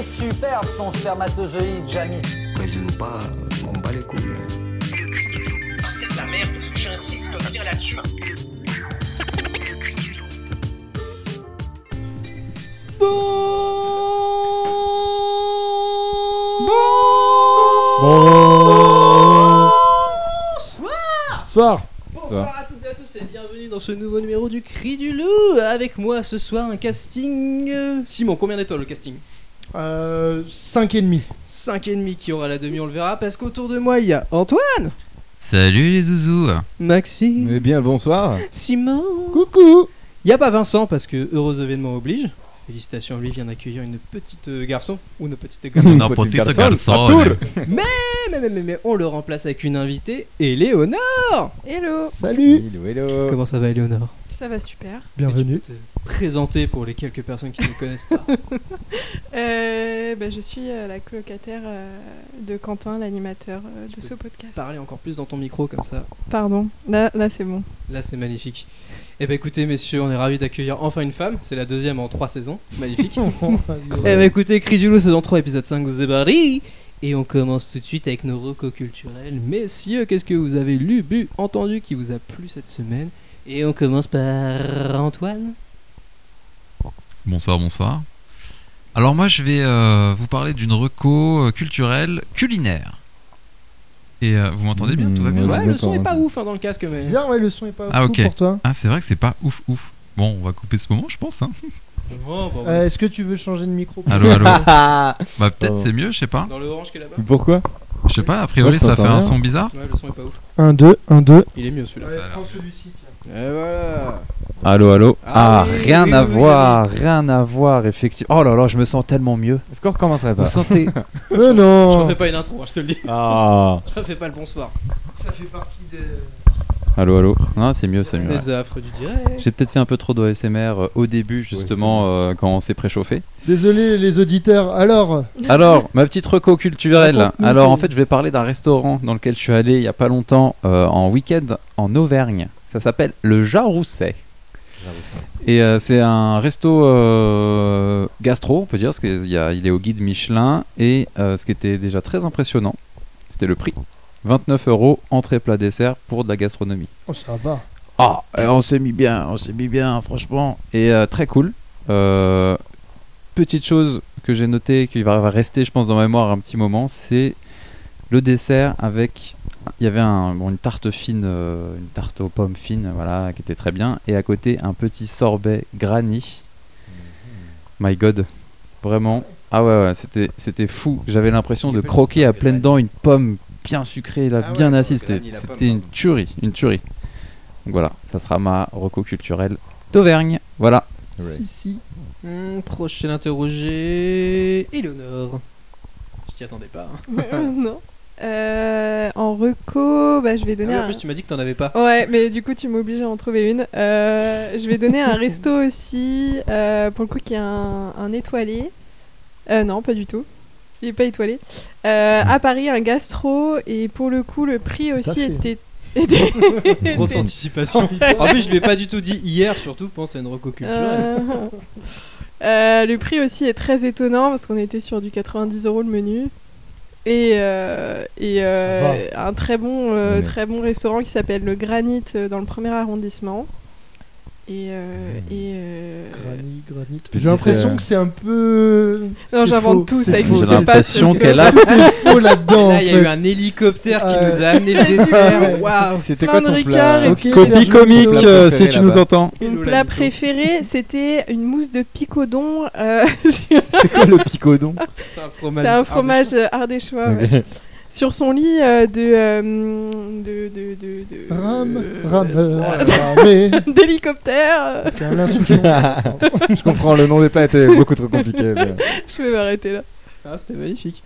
est superbe ton spermatozoïde, Jamie. Baise-nous pas, euh, on bat les couilles. Ah, c'est de la merde, j'insiste bien là-dessus. Soir. Bonsoir à toutes et à tous et bienvenue dans ce nouveau numéro du Cri du Loup. Avec moi ce soir un casting. euh, Simon, combien d'étoiles le casting? Euh, 5 et demi. 5 et demi qui aura la demi, on le verra parce qu'autour de moi il y a Antoine, Salut les zouzous Maxime, Eh bien, bonsoir. Simon. Coucou. Il n'y a pas Vincent parce que heureux événement oblige. Félicitations, lui vient d'accueillir une petite euh, garçon ou une petite garçon. Petite garçon, garçon, tour. allez. mais, mais, mais, mais on le remplace avec une invitée, Éléonore. Hello, Salut. Hello, hello. Comment ça va Éléonore? Ça va super. Bienvenue. Présenter pour les quelques personnes qui ne connaissent pas. Euh, bah, je suis euh, la colocataire euh, de Quentin, l'animateur euh, de peux ce podcast. Parler encore plus dans ton micro comme ça. Pardon, là, là c'est bon. Là, c'est magnifique. Eh ben écoutez, messieurs, on est ravis d'accueillir enfin une femme. C'est la deuxième en trois saisons. Magnifique. eh ben écoutez, Cri du Loup, saison 3, épisode 5, Zebari. Et on commence tout de suite avec nos recos culturels. Messieurs, qu'est-ce que vous avez lu, bu, entendu qui vous a plu cette semaine? Et on commence par Antoine. Bonsoir, bonsoir. Alors moi je vais euh, vous parler d'une reco euh, culturelle culinaire. Et euh, vous m'entendez bien? Tout va bien? Ouais, Ouais, je le vous son est pas ouf hein, dans le casque, mais. Bizarre, ouais, le son est pas Ah, ok. pour toi. Ah c'est vrai que c'est pas ouf ouf. Bon on va couper ce moment je pense. Hein. Bon, bon, Euh, Est-ce que tu veux changer de micro? Allô allô. Ah Bah peut-être Oh. c'est mieux, je sais pas. Dans le orange qui est là-bas Pourquoi? Je sais pas, a priori ça fait un bien. son bizarre. Ouais, le son est pas ouf. 1, 2, 1, 2. Il est mieux celui-là. L'air prends mieux. celui-ci, tiens. Et voilà. Allô, allô. Ah Ah, oui, rien oui, à oui, oui, voir, rien à voir, effectivement. Oh là là, je me sens tellement mieux. Est-ce qu'on recommencerait Bah. Vous sentez Euh, Je non. refais pas une intro, hein, je te le dis. Ah. Je refais pas le bonsoir. Ça fait partie de. Allô, allô. Non, c'est mieux, c'est mieux. ouais. Les affres du direct. J'ai peut-être fait un peu trop d'ASMR euh, au début, justement, euh, quand on s'est préchauffé. Désolé les auditeurs. Alors, Alors, ma petite reco culturelle. Alors, en fait, je vais parler d'un restaurant dans lequel je suis allé il y a pas longtemps euh, en week-end en Auvergne. Ça s'appelle le Jarousset. Et euh, c'est un resto euh, gastro, on peut dire, parce qu'il est au guide Michelin. Et euh, ce qui était déjà très impressionnant, c'était le prix. 29 euros, entrée, plat, dessert pour de la gastronomie. oh, ça va. Ah, euh, on s'est mis bien, on s'est mis bien, franchement. Et euh, très cool. Euh, petite chose que j'ai notée, qui va rester, je pense, dans ma mémoire un petit moment, c'est le dessert avec. Il y avait un, bon, une tarte fine, euh, une tarte aux pommes fines, voilà, qui était très bien. Et à côté, un petit sorbet granny. My God. Vraiment. Ah ouais, ouais, c'était, c'était fou. J'avais l'impression de croquer à pleines dents une pomme bien sucrée, là, Ah ouais, bien le assise. C'était, une tuerie, une tuerie. Donc voilà, ça sera ma reco culturelle d'Auvergne. Voilà. Si, si. Hmm, prochain interrogé. Eleonore. Je t'y attendais pas. hein. non. Euh, en reco, bah, je vais Ah donner oui, en un... plus, tu m'as dit que t'en avais pas. Ouais, mais du coup, tu m'obliges à en trouver une. Euh, je vais donner un resto aussi, euh, pour le coup, qui est un, un étoilé. Euh, non, pas du tout. Il est pas étoilé. Euh, à Paris, un gastro, et pour le coup, le prix aussi était. était- Grosse anticipation. en plus, je lui ai pas du tout dit hier, surtout, pense à une reco culturelle. Euh, euh, le prix aussi est très étonnant parce qu'on était sur du 90 euros le menu. Et, euh, et euh, un très bon, euh, très bon restaurant qui s'appelle le Granit dans le premier arrondissement. Et, euh, et euh, Granit, granit. J'ai l'impression euh, que c'est un peu. Non, j'invente tout, c'est ça existe J'ai pas, l'impression ce qu'elle a. Tout est faux là-dedans. Là, il y a eu un hélicoptère qui Ouais. nous a amené le dessert. Ouais. Waouh! C'était quoi ton Ricard plat Copie comique euh, si tu nous entends. Mon la plat préféré, c'était une mousse de picodon. euh, C'est quoi le picodon? C'est un fromage. C'est un fromage ardéchois. Sur son lit euh, de, euh, de, de, de, de- Ram, euh, ram, euh, ramé. d'hélicoptère. euh, C'est Alain Souchon. Je comprends, le nom des plats était beaucoup trop compliqué. mais- Je vais m'arrêter là. Ah, c'était magnifique.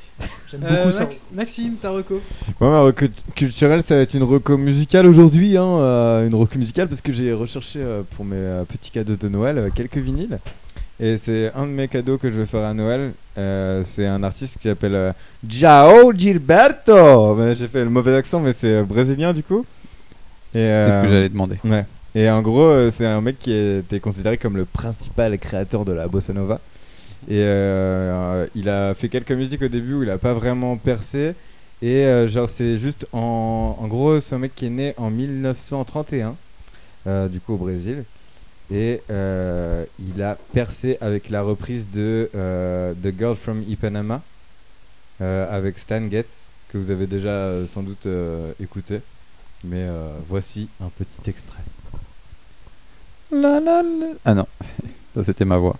J'aime Euh, beaucoup ça. Max- Maxime, ta reco. Ouais, ma reco culturelle, ça va être une reco musicale aujourd'hui. Hein, euh, une reco musicale parce que j'ai recherché euh, pour mes euh, petits cadeaux de Noël euh, quelques vinyles. Et c'est un de mes cadeaux que je vais faire à Noël. Euh, c'est un artiste qui s'appelle euh, Jao Gilberto. J'ai fait le mauvais accent, mais c'est euh, brésilien du coup. C'est ce que euh, j'allais demander. Ouais. Et en gros, c'est un mec qui était considéré comme le principal créateur de la bossa nova. Et il a fait quelques musiques au début où il a pas vraiment percé. Et genre, c'est juste en, en gros, c'est un mec qui est né en 1931, euh, du coup au Brésil. Et euh, il a percé avec la reprise de euh, The Girl from Ipanema euh, avec Stan Getz, que vous avez déjà euh, sans doute euh, écouté. Mais euh, voici un petit extrait. La, la, la. Ah non, ça c'était ma voix.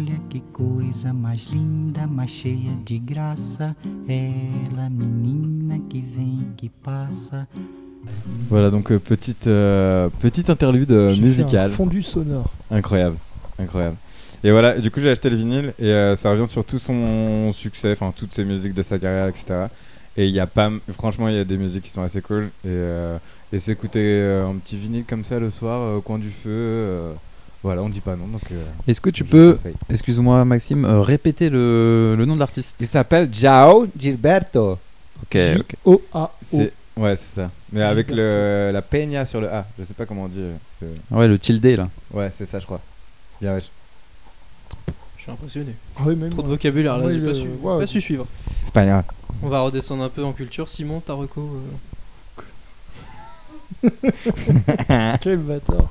Olha que coisa mais linda, mais cheia de graça. Ela, menina que vem e que passa. Voilà, donc euh, petite, euh, petite interlude euh, J'ai fait musicale. un fondu sonore. Incroyable, incroyable. Et voilà, du coup j'ai acheté le vinyle et euh, ça revient sur tout son succès, enfin toutes ses musiques de sa carrière, etc. Et il y a pas, franchement, il y a des musiques qui sont assez cool. Et, euh, et s'écouter euh, un petit vinyle comme ça le soir euh, au coin du feu, euh, voilà, on dit pas non. Donc, euh, Est-ce que tu peux, excuse-moi Maxime, euh, répéter le, le nom de l'artiste Il s'appelle Jao Gilberto. Ok, ok. O-A-O. C'est- Ouais, c'est ça. Mais avec le, la peña sur le A, je sais pas comment on dit. euh, le- Ouais, le tilde là. Ouais, c'est ça, je crois. Bien, wesh. Je suis impressionné. Ah oui, même Trop de moi. vocabulaire là, Ouais, j'ai le- pas, su, ouais. pas su suivre. Espagnol. On va redescendre un peu en culture. Simon, ta reco euh, Quel bâtard.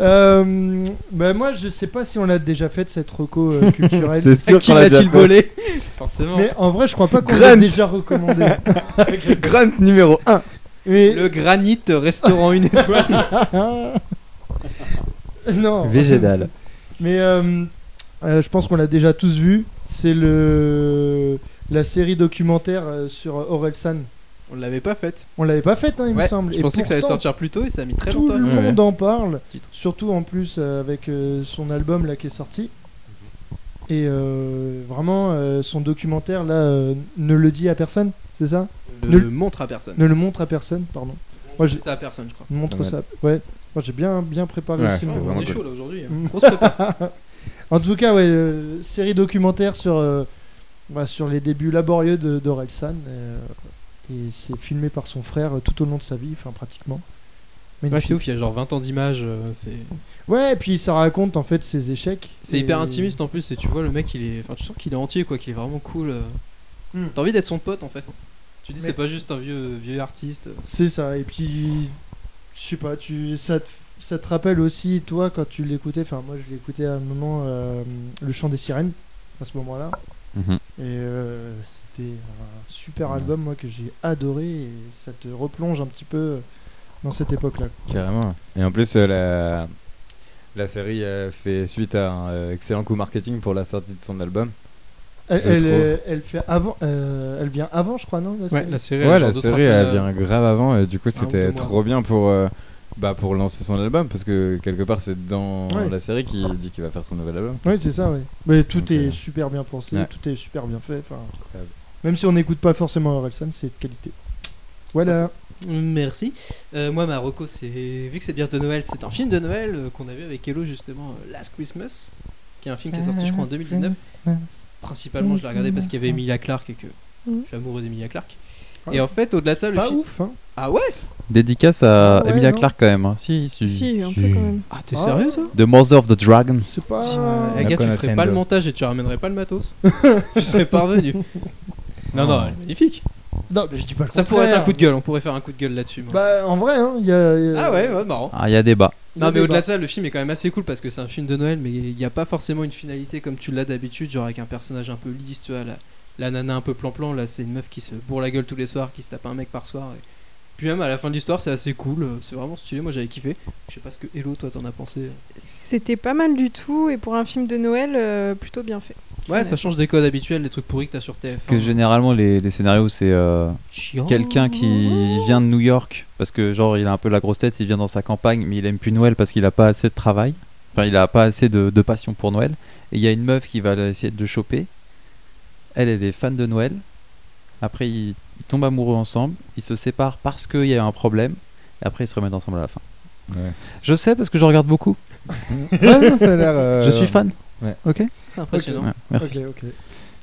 Euh, bah moi je sais pas si on l'a déjà fait cette reco euh, culturelle. C'est sûr Qui qu'on l'a l'a-t-il déjà fait. volé Forcément. mais en vrai je crois pas qu'on Grunt. l'a déjà recommandé. Grunt numéro 1. Mais Le granit restaurant une étoile. non. Végétal. Mais euh, euh, je pense qu'on l'a déjà tous vu. C'est le la série documentaire euh, sur Orelsan. On l'avait pas faite. On l'avait pas faite, hein, il me semble. je Et pensais que ça allait sortir plus tôt et ça a mis très Tout longtemps. le Ouais, monde en parle, Titre. surtout en plus euh, avec euh, son album là qui est sorti. Et euh, vraiment, euh, son documentaire là euh, ne le dit à personne, c'est ça? Ne le montre à personne. Ne le montre à personne, pardon. Moi, j'ai ça à personne, je crois. montre ça. Ouais. Moi, j'ai bien bien préparé Ouais, aussi. On est chaud là aujourd'hui. hein. Mm. En tout cas, ouais, euh, série documentaire sur euh, bah, sur les débuts laborieux de d'Orelsan. Et c'est filmé par son frère euh, tout au long de sa vie, enfin pratiquement. Ouais, c'est ouf, il y a genre 20 ans d'images. euh, c'est Ouais, et puis ça raconte en fait ses échecs. c'est Et- hyper intimiste en plus. Et tu vois, le mec, il est. Enfin, tu sens qu'il est entier, quoi. Qu'il est vraiment cool. euh. Hmm. T'as envie d'être son pote en fait. Tu dis, Mais- c'est pas juste un vieux, vieux artiste. C'est ça, et puis je sais pas, tu ça te, ça te rappelle aussi toi quand tu l'écoutais, enfin moi je l'écoutais à un moment euh, le chant des sirènes à ce moment-là Mhm. et euh, c'était un super album moi que j'ai adoré et ça te replonge un petit peu dans cette époque-là. Carrément. Et en plus, euh, la, la série euh, fait suite à un euh, excellent coup marketing pour la sortie de son album. Elle, elle, euh, fait avant, euh, elle vient avant je crois non la Ouais, série la série. Ouais, la série elle vient grave avant et du coup ou deux c'était trop bien pour, euh, bah, pour lancer son album parce que quelque part c'est dans Ouais. la série qu'il dit qu'il va faire son nouvel album. Oui c'est ça, ouais. Mais tout est super bien pensé, ouais. tout est super bien fait. enfin, Même si on n'écoute pas forcément Orelsan, c'est de qualité. Voilà. Merci. Euh, moi, ma reco, c'est vu que c'est bientôt Noël, c'est un film de Noël euh, qu'on a vu avec Hello justement, euh, Last Christmas, qui est un film qui est sorti, je crois, en 2019. Principalement, je l'ai regardé parce qu'il y avait Emilia Clarke et que Mhm. je suis amoureux d'Emilia Clarke. Ah. Et en fait, au-delà de ça, le Pas film. ouf, hein. Ah ouais? Dédicace à Ah ouais, Emilia non. Clarke quand même. hein. Si, si. Si, un peu quand même. Ah, t'es Ah. sérieux toi? The Mother of the Dragon. C'est pas. Euh, la Eh, gars, tu ferais pas le montage et tu ramènerais pas le matos Tu serais parvenu. Non, non, elle est magnifique. Non, mais je dis pas le Ça pourrait être un coup de gueule, on pourrait faire un coup de gueule là-dessus. moi. Bah, en vrai, hein, il y a. il y a- ah ouais, ouais, marrant. Ah, il y a débat. il y a Non mais débat. au-delà de ça, le film est quand même assez cool parce que c'est un film de Noël, mais il n'y a pas forcément une finalité comme tu l'as d'habitude, genre avec un personnage un peu lisse, tu vois, la, la nana un peu plan-plan, là c'est une meuf qui se bourre la gueule tous les soirs, qui se tape un mec par soir. Et... Puis même à la fin de l'histoire, c'est assez cool, euh, c'est vraiment stylé, moi j'avais kiffé. Je sais pas ce que Hello, toi t'en as pensé. C'était pas mal du tout et pour un film de Noël, euh, plutôt bien fait. Ouais, ça change des codes habituels, des trucs pourris que t'as sur TF1. Parce que généralement, les, les scénarios, c'est euh, quelqu'un qui vient de New York, parce que genre, il a un peu la grosse tête, il vient dans sa campagne, mais il aime plus Noël parce qu'il a pas assez de travail. Enfin, il a pas assez de, de passion pour Noël. Et il y a une meuf qui va essayer de le choper. Elle, elle est fan de Noël. Après, ils, ils tombent amoureux ensemble. Ils se séparent parce qu'il y a un problème. Et après, ils se remettent ensemble à la fin. Ouais. Je sais parce que je regarde beaucoup. Ouais, non, ça a l'air, euh, Je suis fan. Ouais. Ok. C'est impressionnant. Ouais, merci. Ok, ok.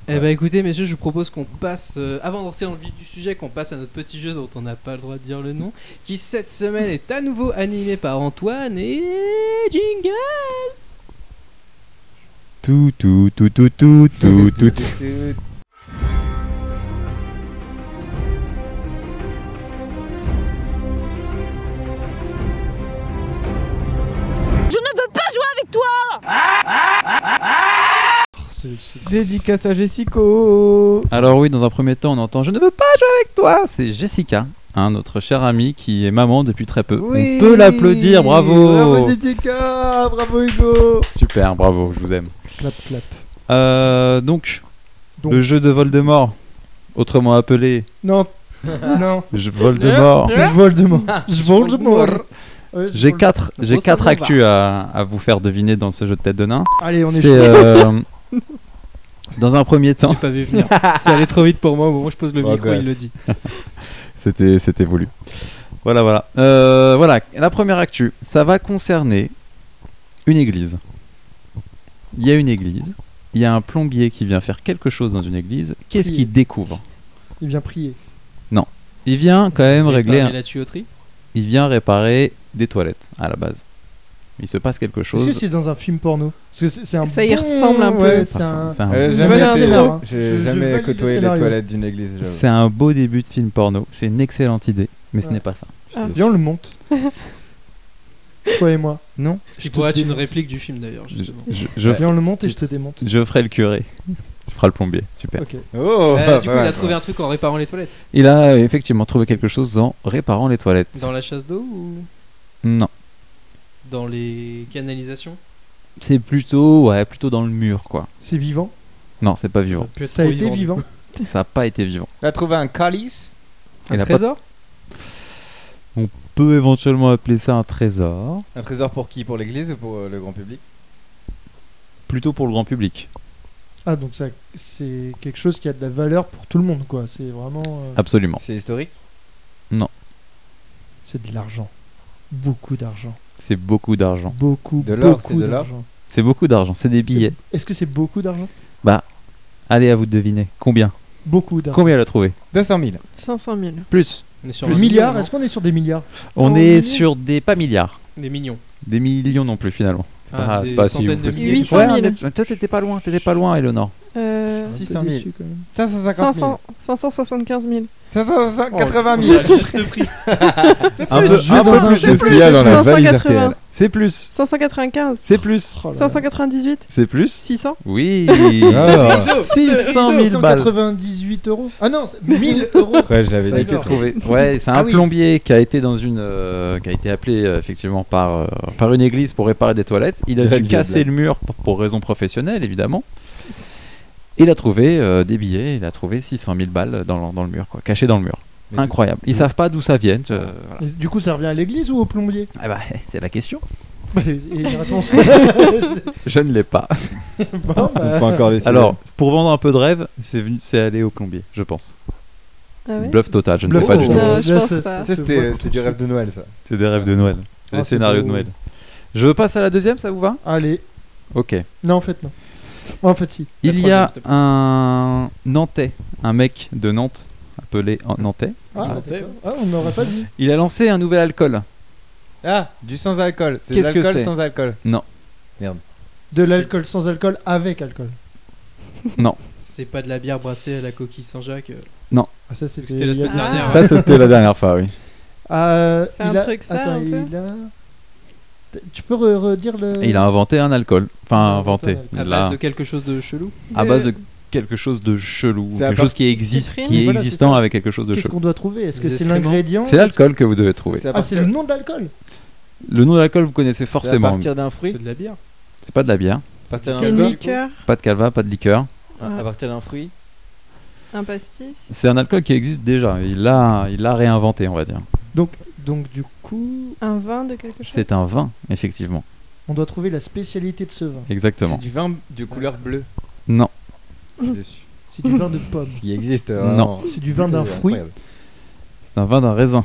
Eh ben écoutez messieurs, je vous propose qu'on passe, euh, avant de rentrer dans le vif du sujet, qu'on passe à notre petit jeu dont on n'a pas le droit de dire le nom, qui cette semaine est à nouveau animé par Antoine et Jingle Tout, tout, tout, tout, tout, tout, tout. Je ne veux pas jouer avec toi Dédicace à Jessico. Alors oui, dans un premier temps, on entend Je ne veux pas jouer avec toi. C'est Jessica, hein, notre chère amie qui est maman depuis très peu. Oui. On peut l'applaudir, bravo. Bravo Jessica, bravo Hugo. Super, bravo, je vous aime. Clap clap. Euh, donc, Donc. le jeu de Voldemort, autrement appelé Non, non. je Voldemort. Je Voldemort. Je Voldemort. Je J'ai quatre, j'ai quatre actus à, à vous faire deviner dans ce jeu de tête de nain. Allez, on est euh, dans un premier temps, pas vu venir. C'est allé trop vite pour moi, au moment où je pose le Oh, micro, il le dit. c'était c'était voulu. Voilà, voilà. Euh, voilà, la première actu, ça va concerner une église. Il y a une église, il y a un plombier qui vient faire quelque chose dans une église. Qu'est-ce Prier. qu'il découvre? Il vient prier. Il vient quand même régler, un- la tuyauterie? il vient réparer des toilettes à la base. Il se passe quelque Est-ce que chose. c'est dans un film porno Parce que c'est c'est un Ça y bon- ressemble un peu. ouais, c'est un... Euh, jamais Je- J'ai je jamais côtoyé les toilettes d'une église. C'est un beau début de film porno. C'est une excellente idée, mais ce n'est pas ça. Ah. Viens, on le monte. Toi et moi. Non Je qui te pourrait être une réplique du film d'ailleurs, Je, justement. je, je, Viens, on le monte et je te démonte. je ferai le curé. Je ferai le plombier. Super. Oh Euh, du coup, il a trouvé un truc en réparant les toilettes. Il a effectivement trouvé quelque chose en réparant les toilettes. Dans la chasse d'eau ou? Non. Dans les canalisations C'est plutôt, ouais, plutôt dans le mur, quoi. C'est vivant. Non, c'est pas vivant. Ça a été vivant. Ça a pas été vivant. Il a trouvé un calice. Un Il a pas- trésor On peut éventuellement appeler ça un trésor. Un trésor pour qui? Pour l'église ou pour euh, le grand public? Plutôt pour le grand public. Ah, donc ça, c'est quelque chose qui a de la valeur pour tout le monde, quoi. C'est vraiment. euh, Absolument. C'est historique? C'est de l'argent. Beaucoup d'argent. C'est beaucoup d'argent. Beaucoup, De beaucoup d'argent. C'est beaucoup d'argent. C'est des billets. Est-ce que c'est beaucoup d'argent Allez, à vous de deviner. Combien Beaucoup d'argent. Combien elle a trouvé 200 000. 500 000. Plus. On est sur Plus un milliards Est-ce qu'on est sur des milliards On Oh, est millions. sur des pas milliards. Des millions. Des millions non plus finalement. C'est Ah, pas, c'est pas si centaines ouf de aussi. milliers. 800 Ouais, 000. on est- toi t'étais pas loin, t'étais pas loin, Eleonore. Euh, Un peu 600 000. déçu, quand même. 550 000. 500, 575 000. 580 Oh, 000. la juste prix. C'est Un peu- un peu plus, dans la 580. C'est plus. 595. C'est plus. Oh là là. 598. C'est plus. 600. Oui. Ah. 600 000 balles. 198 euros. Ah non, c'est 1000 euros. Après, j'avais va. trouvé. Ouais, c'est un Ah oui. plombier qui a été dans une, euh, qui a été appelé euh, effectivement par euh, par une église pour réparer des toilettes. Il a dû casser le mur pour, pour raison professionnelle évidemment. Il a trouvé euh, des billets. Il a trouvé 600 000 balles dans, dans le mur, quoi, cachés dans le mur. Incroyable. Ils savent pas d'où ça vient. euh, voilà. Et du coup, ça revient à l'église ou au plombier? Ah bah, c'est la question. Et une réponse. Je ne l'ai pas. Bon, Faut bah, pas encore. Alors, pour vendre un peu de rêve, c'est venu, c'est aller au plombier, je pense. Ah ouais? Bluff total, je ne Bluff sais pas du tout. pas. Euh, tout de du rêve de Noël, ça. C'est des rêves de Noël. Ah, des c'est scénarios de Noël. Je passe à la deuxième, ça vous va? Allez. Ok. Non, en fait, non. En fait, si. Il y a un Nantais, un mec de Nantes, appelé Nantais. Ah, Ah, d'accord. Ah, on n'aurait pas dit. Il a lancé un nouvel alcool. Ah, du sans alcool. C'est de Qu'est-ce que l'alcool c'est sans alcool. De l'alcool sans alcool avec alcool. C'est pas de la bière brassée à la coquille Saint-Jacques. euh. Ah, ça, c'était C'était la semaine dernière. Ça, c'était la dernière fois, oui. Ah, C'est il un a- truc, ça, Attends, un peu il a. Tu peux re- redire le. Et il a inventé un alcool. Enfin, inventé À Il base a- de quelque chose de chelou. à base de quelque chose de chelou. C'est Quelque part- chose qui existe, qui est Voilà, c'est existant avec quelque chose de Qu'est-ce chelou. qu'on doit trouver? Est-ce que c'est l'ingrédient C'est l'alcool que vous devez trouver. C'est Ah, c'est le nom de l'alcool Le nom de l'alcool, vous connaissez c'est à forcément. partir d'un C'est fruit. de la bière. C'est pas de la bière, À partir d'un C'est une liqueur, pas de calva, pas de liqueur. À partir d'un fruit. un pastis. C'est un alcool qui existe déjà. Il l'a, il l'a réinventé, on va dire. donc, donc, du coup, Un vin de quelque chose? C'est un vin, effectivement. on doit trouver la spécialité de ce vin. Exactement. C'est du vin de couleur bleue Non, dessus. C'est du vin de pomme. Ce qui existe. Non. C'est du vin d'un C'est fruit. incroyable. c'est un vin d'un raisin.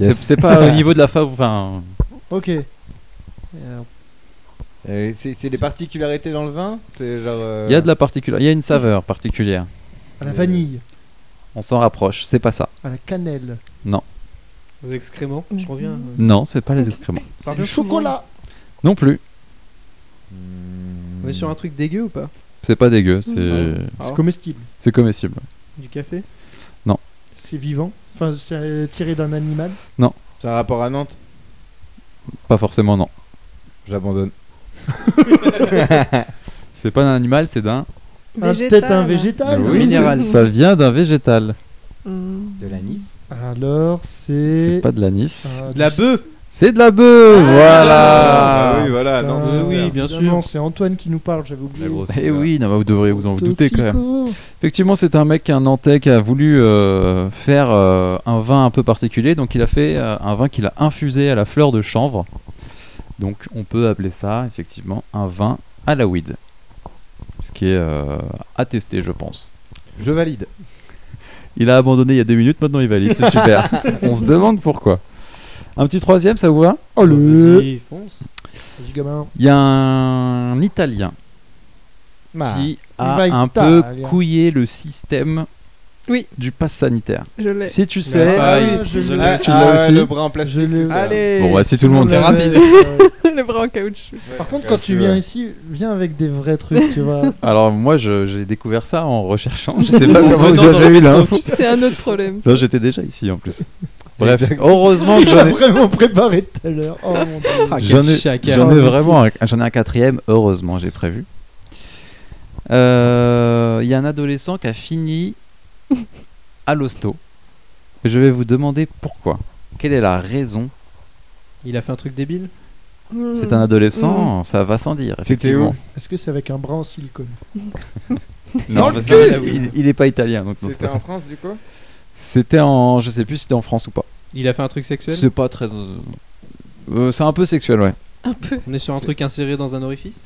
Yes. C'est, pas au niveau de la fave. Enfin, Ok. Euh, Euh, c'est c'est des particularités dans le vin C'est genre. euh, Il y a de la particulière, il y a une saveur particulière. À la vanille, On s'en rapproche, c'est pas ça. à la cannelle, Non, Aux excréments, je reviens. euh. non, c'est pas les excréments. Ça du revient souvent. chocolat. Non plus. On est sur un truc dégueu ou pas? C'est pas dégueu, c'est Ouais. C'est Ah. comestible. c'est comestible. Du café? C'est vivant? Enfin, c'est tiré d'un animal? C'est un rapport à Nantes? Pas forcément non. J'abandonne. C'est pas un animal, c'est d'un. Un- Végétal. Peut-être un végétal. Oui, minéral. Ça vient d'un végétal. Hmm. De l'anis? Alors, c'est. C'est pas de l'anis. Ah, De la bœuf C'est de la bœuf, voilà. Ah oui, voilà. Putain, Nantes. oui, bien sûr. c'est Antoine qui nous parle, j'avais oublié. Eh oui, non, bah, vous devriez vous en douter quand même. Effectivement, c'est un mec, un Nantais, qui a voulu euh, faire euh, un vin un peu particulier. Donc, il a fait euh, un vin qu'il a infusé à la fleur de chanvre. Donc, on peut appeler ça, effectivement, un vin à la weed. Ce qui est euh, à tester, je pense. Je valide. Il a abandonné il y a deux minutes, maintenant il valide, c'est super. on se demande pourquoi. Un petit troisième, ça vous va? Oh le. Fonce. Vas-y, gamin. Il y a un Italien Bah, qui il a va un peu Italien. couillé le système Oui. du pass sanitaire. Je l'ai. Si tu sais, Ah, Ah, il- je je l'ai. l'ai. tu l'as Ah, aussi Le bras en plastique. Tout ça. Allez Bon, bah, si tout le monde l'avait, rapide. le bras en caoutchouc. Par contre, quand tu viens ici, viens avec des vrais trucs, tu vois. Alors moi je- j'ai découvert ça en recherchant, je sais pas En comment vous venant dans avez eu l'info. C'est un autre problème. Non, j'étais déjà ici en plus. Bref, Exactement. heureusement que j'en ai, vraiment préparé tout à l'heure. Oh mon dieu. Ah, j'en ai, j'en ai merci. vraiment un, j'en ai un quatrième, heureusement j'ai prévu. Euh, Il y a un adolescent qui a fini à l'hosto. Je vais vous demander pourquoi. Quelle est la raison Il a fait un truc débile. C'est un adolescent, ça va sans dire. Effectivement. Est-ce que c'est avec un bras en silicone Non, parce il, il est pas italien, donc C'était en. France du coup C'était en, je sais plus si c'était en France ou pas. Il a fait un truc sexuel C'est pas très. euh, euh, c'est un peu sexuel, ouais. Un peu. On est sur un truc inséré dans un orifice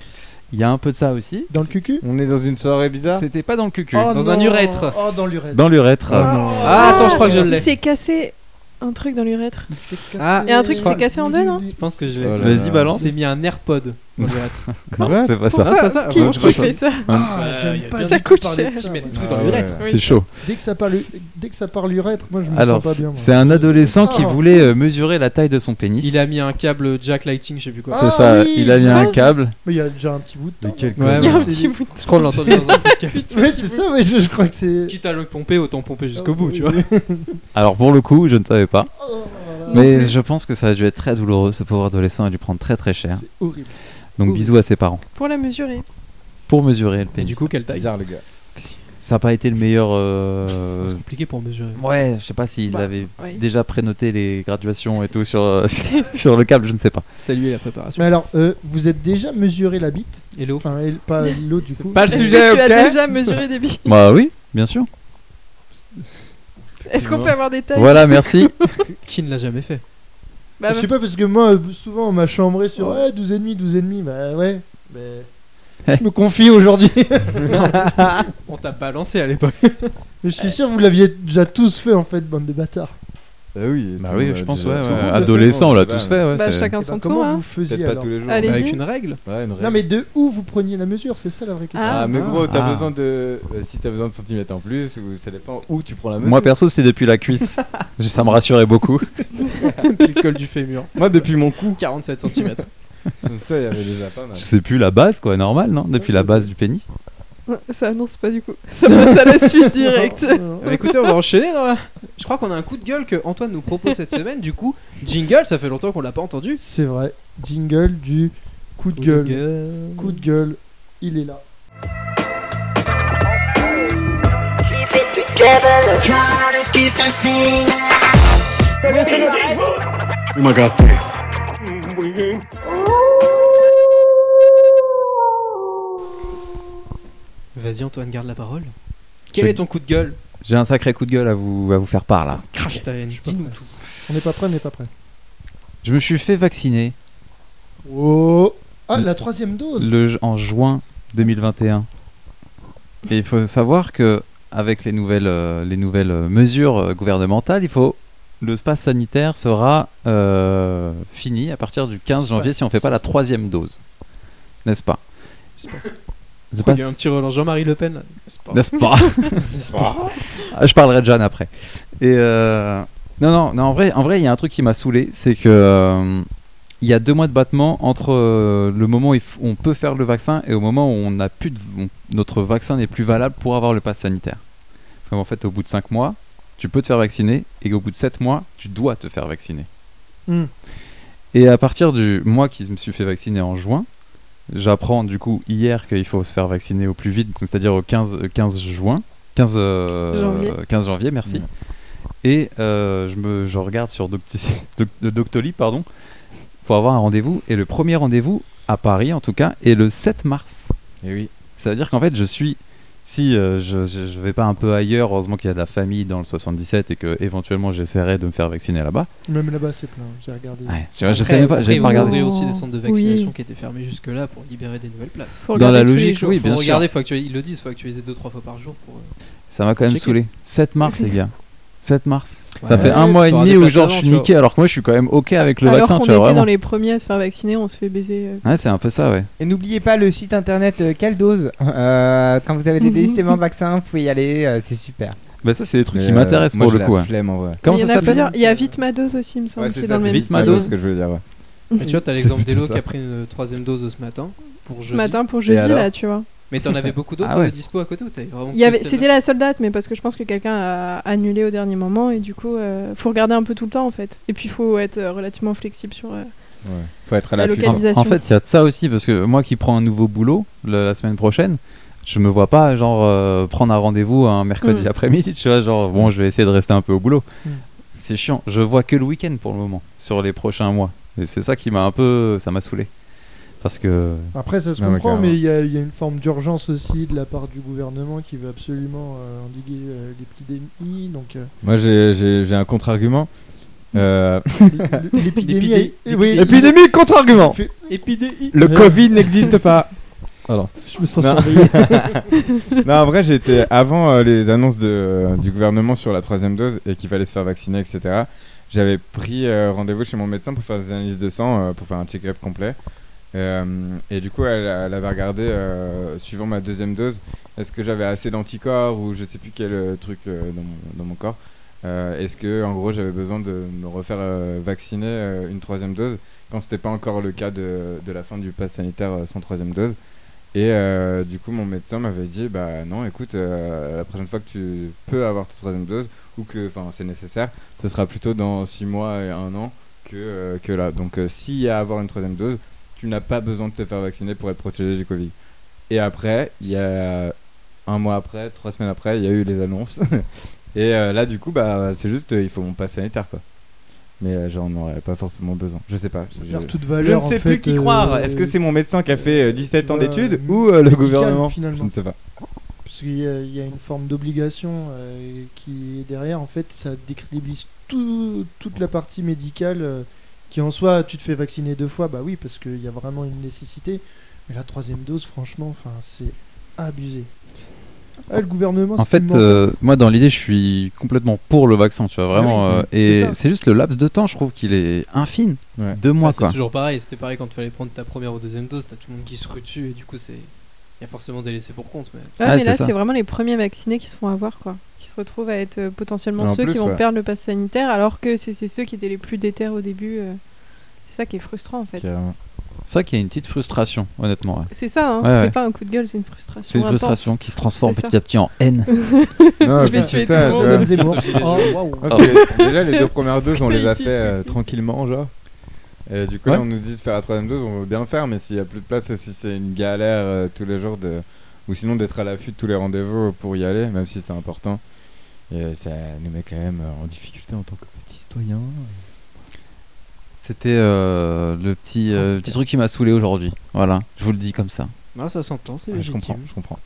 Il y a un peu de ça aussi. Dans le cucu On est dans une soirée bizarre C'était pas dans le cucu. Oh Dans un urètre. Oh, dans l'urètre. Dans l'urètre. Ah, attends, je crois que je Il l'ai. s'est cassé un truc dans l'urètre. Il s'est cassé- Ah, Et un truc qui s'est cassé en deux, non? Je pense que je l'ai. Oh Vas-y, balance. C'est mis un AirPod. Non, c'est pas ça. Ah, c'est pas ça Qui, fait ça Ah, j'aime pas du Ça coûte cher. Ah. C'est chaud. Dès que ça parle, dès que ça parle l'urètre, moi je me Alors, sens pas bien. c'est un adolescent qui Oh. voulait euh, mesurer la taille de son pénis. Il a mis un câble jack lighting, je sais plus quoi. C'est Ah ça, il a mis un Ah. câble. Mais il y a déjà un petit bout de temps. Il y a un petit bout de Je crois qu'on l'a entendu dans un podcast. Ouais, c'est ça, ouais, je, crois que c'est. Quitte à le pomper, autant pomper jusqu'au bout, tu vois. Alors pour le coup, je ne savais pas. Oh. Mais je pense que ça a dû être très douloureux. Ce pauvre adolescent a dû prendre très très cher. C'est horrible. Donc Ouh. bisous à ses parents. Pour la mesurer. Pour mesurer le Et pénis. du coup, quelle taille Bizarre le gars. ça n'a pas été le meilleur. euh, C'est compliqué pour mesurer. Ouais, je sais pas s'il Bah, avait ouais. déjà prénoté les graduations et tout sur, euh, sur le câble, je ne sais pas. Saluer la préparation. Mais alors, euh, vous êtes déjà mesuré la bite? Et l'eau Enfin, elle- pas l'autre du coup. Pas le Est-ce sujet, que tu ok as déjà mesuré des billes Bah oui, bien sûr. Est-ce qu'on peut avoir des tailles? Voilà, merci. Qui ne l'a jamais fait? Bah, je sais pas parce que moi, souvent on m'a chambré sur ouais, 12 et demi, 12 et demi. Bah ouais. Mais je me confie aujourd'hui. On t'a balancé à l'époque. Mais je suis sûr que vous l'aviez déjà tous fait en fait, bande de bâtards. Bah oui. Bah oui, je pense, ouais. ouais. Adolescent, on l'a tous fait, ouais. bah, c'est- chacun son comment tour. vous hein. faisiez Peut-être pas alors tous les jours. Allez. Avec une règle Ouais, une Non mais de où vous preniez la mesure, c'est ça la vraie question. Ah. Ah, mais gros, t'as Ah. besoin de. si t'as besoin de centimètres en plus, ou ça dépend où tu prends la mesure. Moi perso, c'était depuis la cuisse. ça me rassurait beaucoup. Puis le col du fémur. Moi, depuis mon cou. 47 cm. Ça, il y avait déjà pas mal. Je sais plus la base, quoi, normal, non? Depuis la base du pénis. Ça annonce pas du coup. Ça passe à la suite direct. Bah, écoutez, on va enchaîner dans la. Je crois qu'on a un coup de gueule que Antoine nous propose cette semaine. Du coup, jingle, ça fait longtemps qu'on l'a pas entendu. C'est vrai. Jingle du coup de gueule. Coup de gueule, il est là. Vas-y, Antoine, garde la parole. Quel Je- est ton coup de gueule J'ai un sacré coup de gueule à vous, à vous faire part là. Crash ta haine, dis-nous tout. On n'est pas prêt, on n'est pas prêt. Je me suis fait vacciner Oh Ah, la troisième dose le, en juin 2021. Et il faut savoir que avec les nouvelles, euh, les nouvelles euh, mesures euh, gouvernementales, il faut le space sanitaire sera euh, fini à partir du 15 janvier si on fait pas la troisième dose. n'est-ce pas? The quoi, Il y a Pass- un petit relance Jean-Marie Le Pen, n'est-ce pas N'est-ce pas N'est-ce pas Ah, Je parlerai de Jeanne après. Et euh, non, non, non, en vrai, en vrai, il y a un truc qui m'a saoulé, c'est que euh, il y a deux mois de battement entre euh, le moment où on peut faire le vaccin et au moment où on n'a plus de, notre vaccin n'est plus valable pour avoir le pass sanitaire. Parce qu'en fait, au bout de 5 mois, tu peux te faire vacciner et au bout de 7 mois, tu dois te faire vacciner. Hmm. Et à partir du mois qui me suis fait vacciner en juin, j'apprends du coup hier qu'il faut se faire vacciner au plus vite, c'est-à-dire au 15, euh, 15 juin, 15 euh, Janvier. 15 janvier, merci. Et euh, je, me, je regarde sur Doc- Doctolib, pardon, pour avoir un rendez-vous. Et le premier rendez-vous, à Paris en tout cas, est le 7 mars. Et oui. Ça veut dire qu'en fait, je suis. Si euh, je, je, vais pas un peu ailleurs, heureusement qu'il y a de la famille dans le 77 et que éventuellement j'essaierai de me faire vacciner là-bas. Même là-bas, c'est plein. J'ai regardé. Ouais, tu vois, je savais pas, ils pas regardé. aussi des centres de vaccination Oui. qui étaient fermés jusque-là pour libérer des nouvelles places. Faut Dans la logique, jours. oui, Faut bien sûr. regarder, faut actualiser, ils le disent, faut actualiser 2-3 fois par jour pour. euh, Ça m'a quand même Checker. saoulé. 7 mars, les gars. 7 mars. ça Ouais. fait un mois et demi où genre je suis niqué alors que moi je suis quand même ok avec le Alors vaccin, qu'on tu vois était vraiment. dans les premiers à se faire vacciner, on se fait baiser. euh. Ouais, c'est un peu ça, ouais. Et n'oubliez pas le site internet euh, Quelle dose Euh, Quand vous avez des désistements de vaccins, vous pouvez y aller, euh, c'est super. Bah ça c'est des trucs Mais, qui euh, m'intéressent pour le coup. ouais. flemme, en vrai. Comment il y ça a s'appelle plusieurs. Il y a Vitmados aussi, il me semble, Ouais, qui c'est est ça, dans le c'est même Vitmados, style. c'est ce que je veux dire, ouais. Mais tu vois, t'as l'exemple d'Elo qui a pris une troisième dose ce matin. Pour Ce jeudi. matin pour jeudi, alors là, tu vois. Mais t'en avais beaucoup d'autres Ah ouais. dispo à côté ou t'avais vraiment Il y avait, que c'était la seule date, mais parce que je pense que quelqu'un a annulé au dernier moment et du coup, euh, faut regarder un peu tout le temps en fait. Et puis, il faut être euh, relativement flexible sur. euh, Ouais. Faut être à La. En, localisation. en fait, il y a de ça aussi parce que moi qui prends un nouveau boulot la, la semaine prochaine, je me vois pas genre euh, prendre un rendez-vous un mercredi Mm. après-midi, tu vois, genre bon, je vais essayer de rester un peu au boulot. Mm. C'est chiant, je vois que le week-end pour le moment sur les prochains mois. Et c'est ça qui m'a un peu ça m'a saoulé. Parce que Après, ça se Non, comprend, mais il y, a il y a une forme d'urgence aussi de la part du gouvernement qui veut absolument euh, endiguer euh, l'épidémie. Donc, euh, Moi, j'ai- un contre-argument. L'épidémie. Oui, contre-argument. Le. Covid n'existe pas. Pardon. Je me sens Non. surveillé. non, en vrai, j'étais avant euh, les annonces de, euh, du gouvernement sur la troisième dose et qu'il fallait se faire vacciner, etc. J'avais pris euh, rendez-vous chez mon médecin pour faire des analyses de sang, euh, pour faire un check-up complet. Euh, et du coup, elle, elle avait regardé, euh, suivant ma deuxième dose, est-ce que j'avais assez d'anticorps ou je sais plus quel euh, truc dans, mon, corps. Est-ce que, en gros, j'avais besoin de me refaire vacciner une troisième dose quand c'était pas encore le cas de, la fin du pass sanitaire sans troisième dose. Et du coup, mon médecin m'avait dit Bah non, écoute, la prochaine fois que tu peux avoir ta troisième dose, ou que c'est nécessaire, ce sera plutôt dans 6 mois et un an que, que là. Donc, s'il y a à avoir une troisième dose, tu n'as pas besoin de te faire vacciner pour être protégé du Covid. Et après, il y a un mois après, trois semaines après, il y a eu les annonces. et euh, là, du coup, bah, c'est juste, euh, il faut mon pass sanitaire, quoi. Mais euh, j'en aurais pas forcément besoin. Je sais pas. Je, toute je valeur, ne sais en plus fait, qui euh, croire. Est-ce que c'est mon médecin qui a fait euh, 17 ans vois, d'études euh, ou euh, le médical, gouvernement? finalement. Je ne sais pas. Parce qu'il y, y a une forme d'obligation euh, qui est derrière. En fait, ça décrédibilise tout- toute la partie médicale euh, qui, en soi, tu te fais vacciner deux fois. Bah oui, parce qu'il y a vraiment une nécessité. Mais la troisième dose, franchement, enfin, c'est abusé. Ah, le gouvernement, En c'est fait, euh, moi dans l'idée, je suis complètement pour le vaccin, tu vois, vraiment. Ah oui, euh, et c'est juste le laps de temps, je trouve qu'il est infime. Ouais. Deux mois, Ah, c'est quoi. toujours pareil, c'était pareil quand il fallait prendre ta première ou deuxième dose, t'as tout le monde qui se rue dessus et du coup c'est. Il y a forcément des laissés pour compte. Mais... Ouais, Ah, mais là, ça. c'est vraiment les premiers vaccinés qui se font avoir, quoi. Qui se retrouvent à être euh, potentiellement En ceux plus, qui vont ouais. perdre le pass sanitaire, alors que c'est c'est ceux qui étaient les plus déter au début. euh. C'est ça qui est frustrant, en fait. C'est vrai qu'il y a une petite frustration, honnêtement. ouais. C'est ça, hein. Ouais, c'est ouais. pas un coup de gueule, c'est une frustration. C'est une intense. frustration qui se transforme ça. petit à petit en haine. Non, Je vais tuer ça, tout le monde. Zemmour. Oh, déjà, les deux premières doses, on les a fait euh, tranquillement, genre. Et du coup, Ouais. là, on nous dit de faire la troisième dose, on veut bien le faire, mais s'il y a plus de place, si c'est une galère euh, tous les jours, de... ou sinon d'être à l'affût de tous les rendez-vous pour y aller, même si c'est important, et ça nous met quand même euh, en difficulté en tant que petits citoyens. C'était euh, le petit, euh, petit truc qui m'a saoulé aujourd'hui. Voilà, je vous le dis comme ça. Non, ça s'entend, c'est Ouais, je légitime. comprends, je comprends.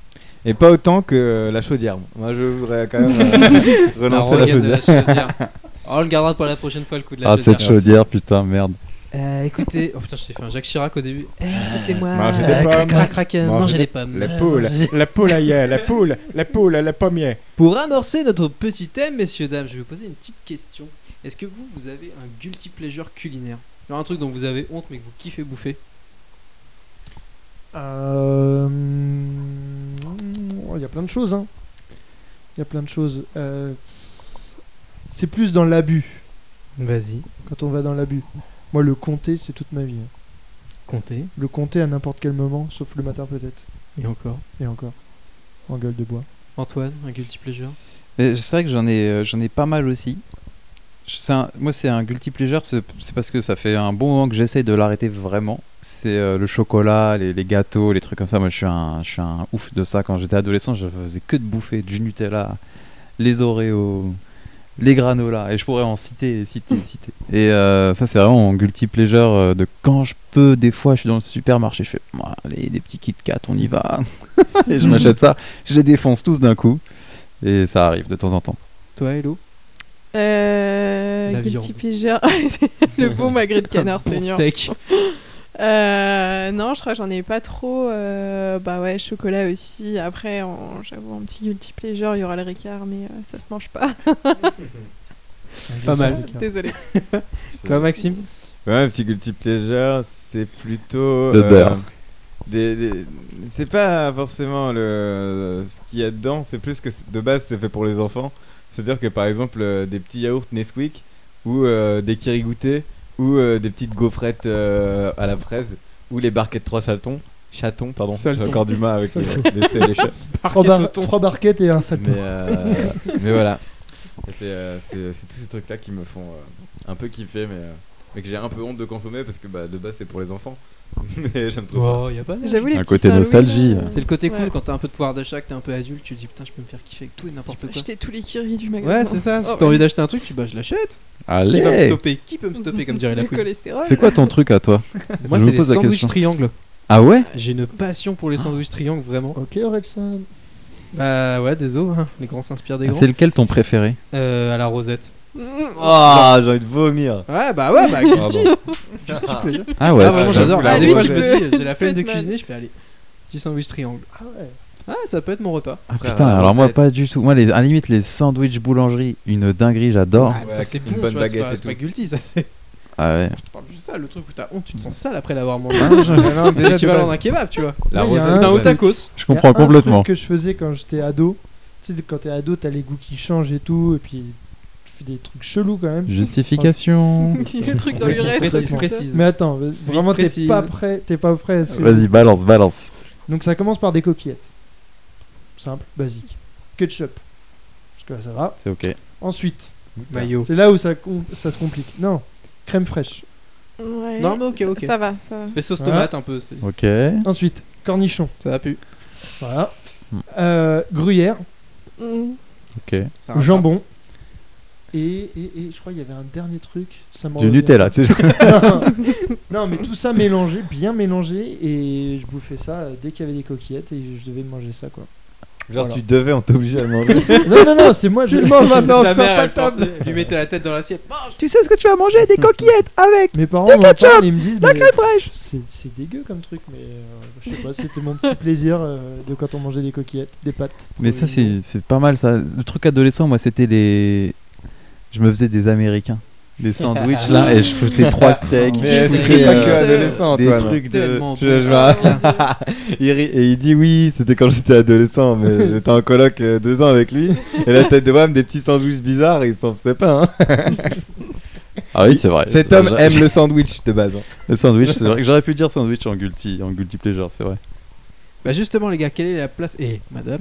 Et pas autant que la chaudière. Moi, je voudrais quand même euh, relancer la regarde de chaudière. chaudière. Oh, on le gardera pour la prochaine fois le coup de la Ah, chaudière. cette chaudière, putain, merde. Euh, écoutez, oh putain, je t'ai fait un Jacques Chirac au début. Eh, Écoutez-moi, Mangez des euh, pommes. crac, crac, crac, euh, Mangez mangez des- des pommes. La poule, la poule aïe, la poule, la poule, la pommier. Pour amorcer notre petit thème, messieurs, dames, je vais vous poser une petite question. Est-ce que vous, vous avez un guilty pleasure culinaire? Genre un truc dont vous avez honte mais que vous kiffez bouffer? Euh, Il y a plein de choses. hein. Il y a plein de choses. Euh, C'est plus dans l'abus. Vas-y. Quand on va dans l'abus. Moi, le compter, c'est toute ma vie. hein. Compter. Le compter à n'importe quel moment, sauf le matin peut-être. Et encore. Et encore. En gueule de bois. Antoine, un guilty pleasure? Mais C'est vrai que j'en ai, euh, j'en ai pas mal aussi. Je- c'est un- moi, c'est un guilty pleasure, c'est c'est parce que ça fait un bon moment que j'essaye de l'arrêter vraiment. C'est euh, le chocolat, les, les gâteaux, les trucs comme ça. Moi, je suis un, je suis un ouf de ça. Quand j'étais adolescent, je faisais que de bouffer du Nutella, les Oreos, les granolas. Et je pourrais en citer, citer, citer. Et euh, ça, c'est vraiment mon guilty pleasure euh, de quand je peux. Des fois, je suis dans le supermarché, je fais, Moi, allez, des petits Kit Kat, on y va. et je m'achète ça. Je les défonce tous d'un coup. Et ça arrive de temps en temps. Toi, Hello? Euh, guilty viande. pleasure. le bon magret de canard Bon saignant. steak. Euh, non, je crois que j'en ai pas trop. euh, bah ouais, chocolat aussi. Après, j'avoue, un petit guilty pleasure, il y aura le Ricard, mais euh, ça se mange pas. Pas mal. Désolé. Toi, Maxime? Ouais, un petit guilty pleasure, c'est plutôt. Le beurre. des- des- C'est pas forcément le... ce qu'il y a dedans, c'est plus que de base c'est fait pour les enfants. C'est-à-dire que par exemple, euh, des petits yaourts Nesquik ou euh, des kirigoutés ou euh, des petites gaufrettes euh, à la fraise ou les barquettes 3 saltons. Chatons, pardon. J'ai encore du mal avec les, les les chats. Trois, bar- trois barquettes et un salto. Mais, euh, mais voilà. C'est euh, c'est- tous ces trucs-là qui me font euh, un peu kiffer, mais, euh, mais que j'ai un peu honte de consommer parce que bah, de base c'est pour les enfants. mais j'aime trop Oh, ça. y a pas J'avoue, les Un côté nostalgie. là, C'est le côté cool ouais. quand t'as un peu de pouvoir d'achat, que t'es un peu adulte, tu te dis putain, je peux me faire kiffer avec tout et n'importe quoi. Acheter tous les kiris du magasin. Ouais, c'est ça. Si Oh, t'as ouais. envie d'acheter un truc, tu bah je l'achète. Qui va me Allez stopper? Qui peut me stopper, comme dirait la Le fouille cholestérol. C'est quoi ton truc à toi? Moi, Je c'est me les pose la sandwichs triangles. Ah ouais? J'ai une passion pour les sandwichs triangles, vraiment. Ok, Orelsan. Bah ouais, désolé, hein. les grands s'inspirent des Ah, grands. C'est lequel ton préféré? Euh, à la rosette. Ah, j'ai envie de vomir. Ouais, bah ouais, bah guilty. Pardon. Guilty pleasure. Ah ouais Ah, vraiment, j'adore. Ah, des lui, fois, tu je me peux- dis, j'ai tu la peux flemme de cuisiner, je fais aller. Petit sandwich triangle. Ah ouais. Ah, ça peut être mon repas. Ah, Putain, alors moi pas du tout. Moi, les, à la limite, les sandwichs boulangerie, une dinguerie, j'adore. Ah, ça avec c'est une bon, bonne tu vois, c'est baguette pas, et c'est pas tout. guilty, ça c'est. Ah ouais. Je te parle juste ça, le truc où t'as honte, tu te sens sale après l'avoir mangé. Ah, non, déjà, L'équivalent de d'un kebab, tu vois. La Ouais, il y a rosette. un D'un haut truc- tacos. Je comprends un complètement. truc que je faisais quand j'étais ado. Tu sais, quand t'es ado, t'as les goûts qui changent et tout, et puis des trucs chelous quand même. Justification. le truc dans Précise, précise, précise. Mais attends, vraiment, t'es pas prêt, t'es pas prêt à ce que- Vas-y, balance, balance. Donc ça commence par des coquillettes. Simple, basique. Ketchup. Parce que là, ça va. C'est ok. Ensuite, Maillot. c'est là où ça, se complique. Non, crème fraîche. Ouais. Non, mais ok, ça- ok. Ça va, ça va. Fais sauce Voilà. tomate un peu. c'est- Ok. Ensuite, cornichon. Ça va plus. Voilà. Hmm. Euh, gruyère, Mm. Ok. Ça jambon. Et, et, et je crois qu'il y avait un dernier truc. Ça Du. Nutella, tu sais. non, mais tout ça mélangé, bien mélangé. Et je bouffais ça dès qu'il y avait des coquillettes et je devais manger ça quoi. Genre, Voilà. tu devais, on t'obligeait à le manger. non, non, non, c'est moi, je mange pas. maintenant. Sa mère, pas elle lui mettait la tête dans l'assiette. Mange Tu sais ce que tu vas manger Des coquillettes avec Mes parents Du ketchup, parlent, ils me disent la mais crème fraîche. c'est c'est dégueu comme truc, mais euh, je sais pas, c'était mon petit plaisir euh, de quand on mangeait des coquillettes, des pâtes. Mais ça, c'est c'est pas mal ça. Le truc adolescent, moi, c'était les. Je me faisais des américains. Des sandwichs là, et je foutais trois steaks. Je foutais euh, adolescent, des trucs de. Je- je- il rit et il dit oui, c'était quand j'étais adolescent, mais j'étais en coloc euh, deux ans avec lui. Et la tête de Wam, des petits sandwichs bizarres, il s'en faisait pas. Hein. Ah oui, c'est vrai. Cet homme aime le sandwich de base. hein. Le sandwich, c'est vrai que j'aurais pu dire sandwich en guilty, en guilty pleasure, c'est vrai. Bah justement les gars, quelle est la place et madame,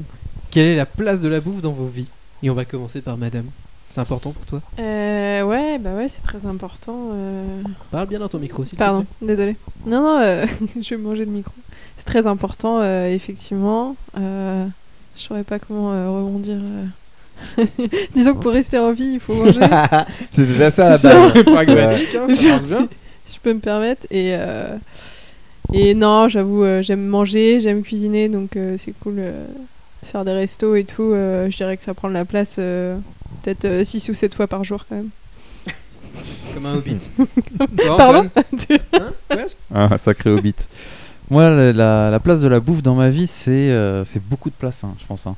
quelle est la place de la bouffe dans vos vies? Et on va commencer par madame. C'est important pour toi Euh, ouais, bah ouais, c'est très important. euh. Parle bien dans ton micro s'il te Pardon, désolé. Non, non, euh, je vais manger le micro. C'est très important, euh, effectivement. Euh, je saurais pas comment euh, rebondir. euh. Disons que pour rester en vie, il faut manger. C'est déjà ça la base. C'est pragmatique, hein, ça bien. si je peux me permettre. Et, euh, et non, j'avoue, euh, j'aime manger, j'aime cuisiner, donc euh, c'est cool. euh, faire des restos et tout, euh, je dirais que ça prend de la place euh, peut-être 6 ou 7 fois par jour quand même. Comme un hobbit. Pardon Hein Ouais Ah, sacré hobbit. Moi, la, la- la place de la bouffe dans ma vie, c'est euh, beaucoup de place, hein, je pense. hein.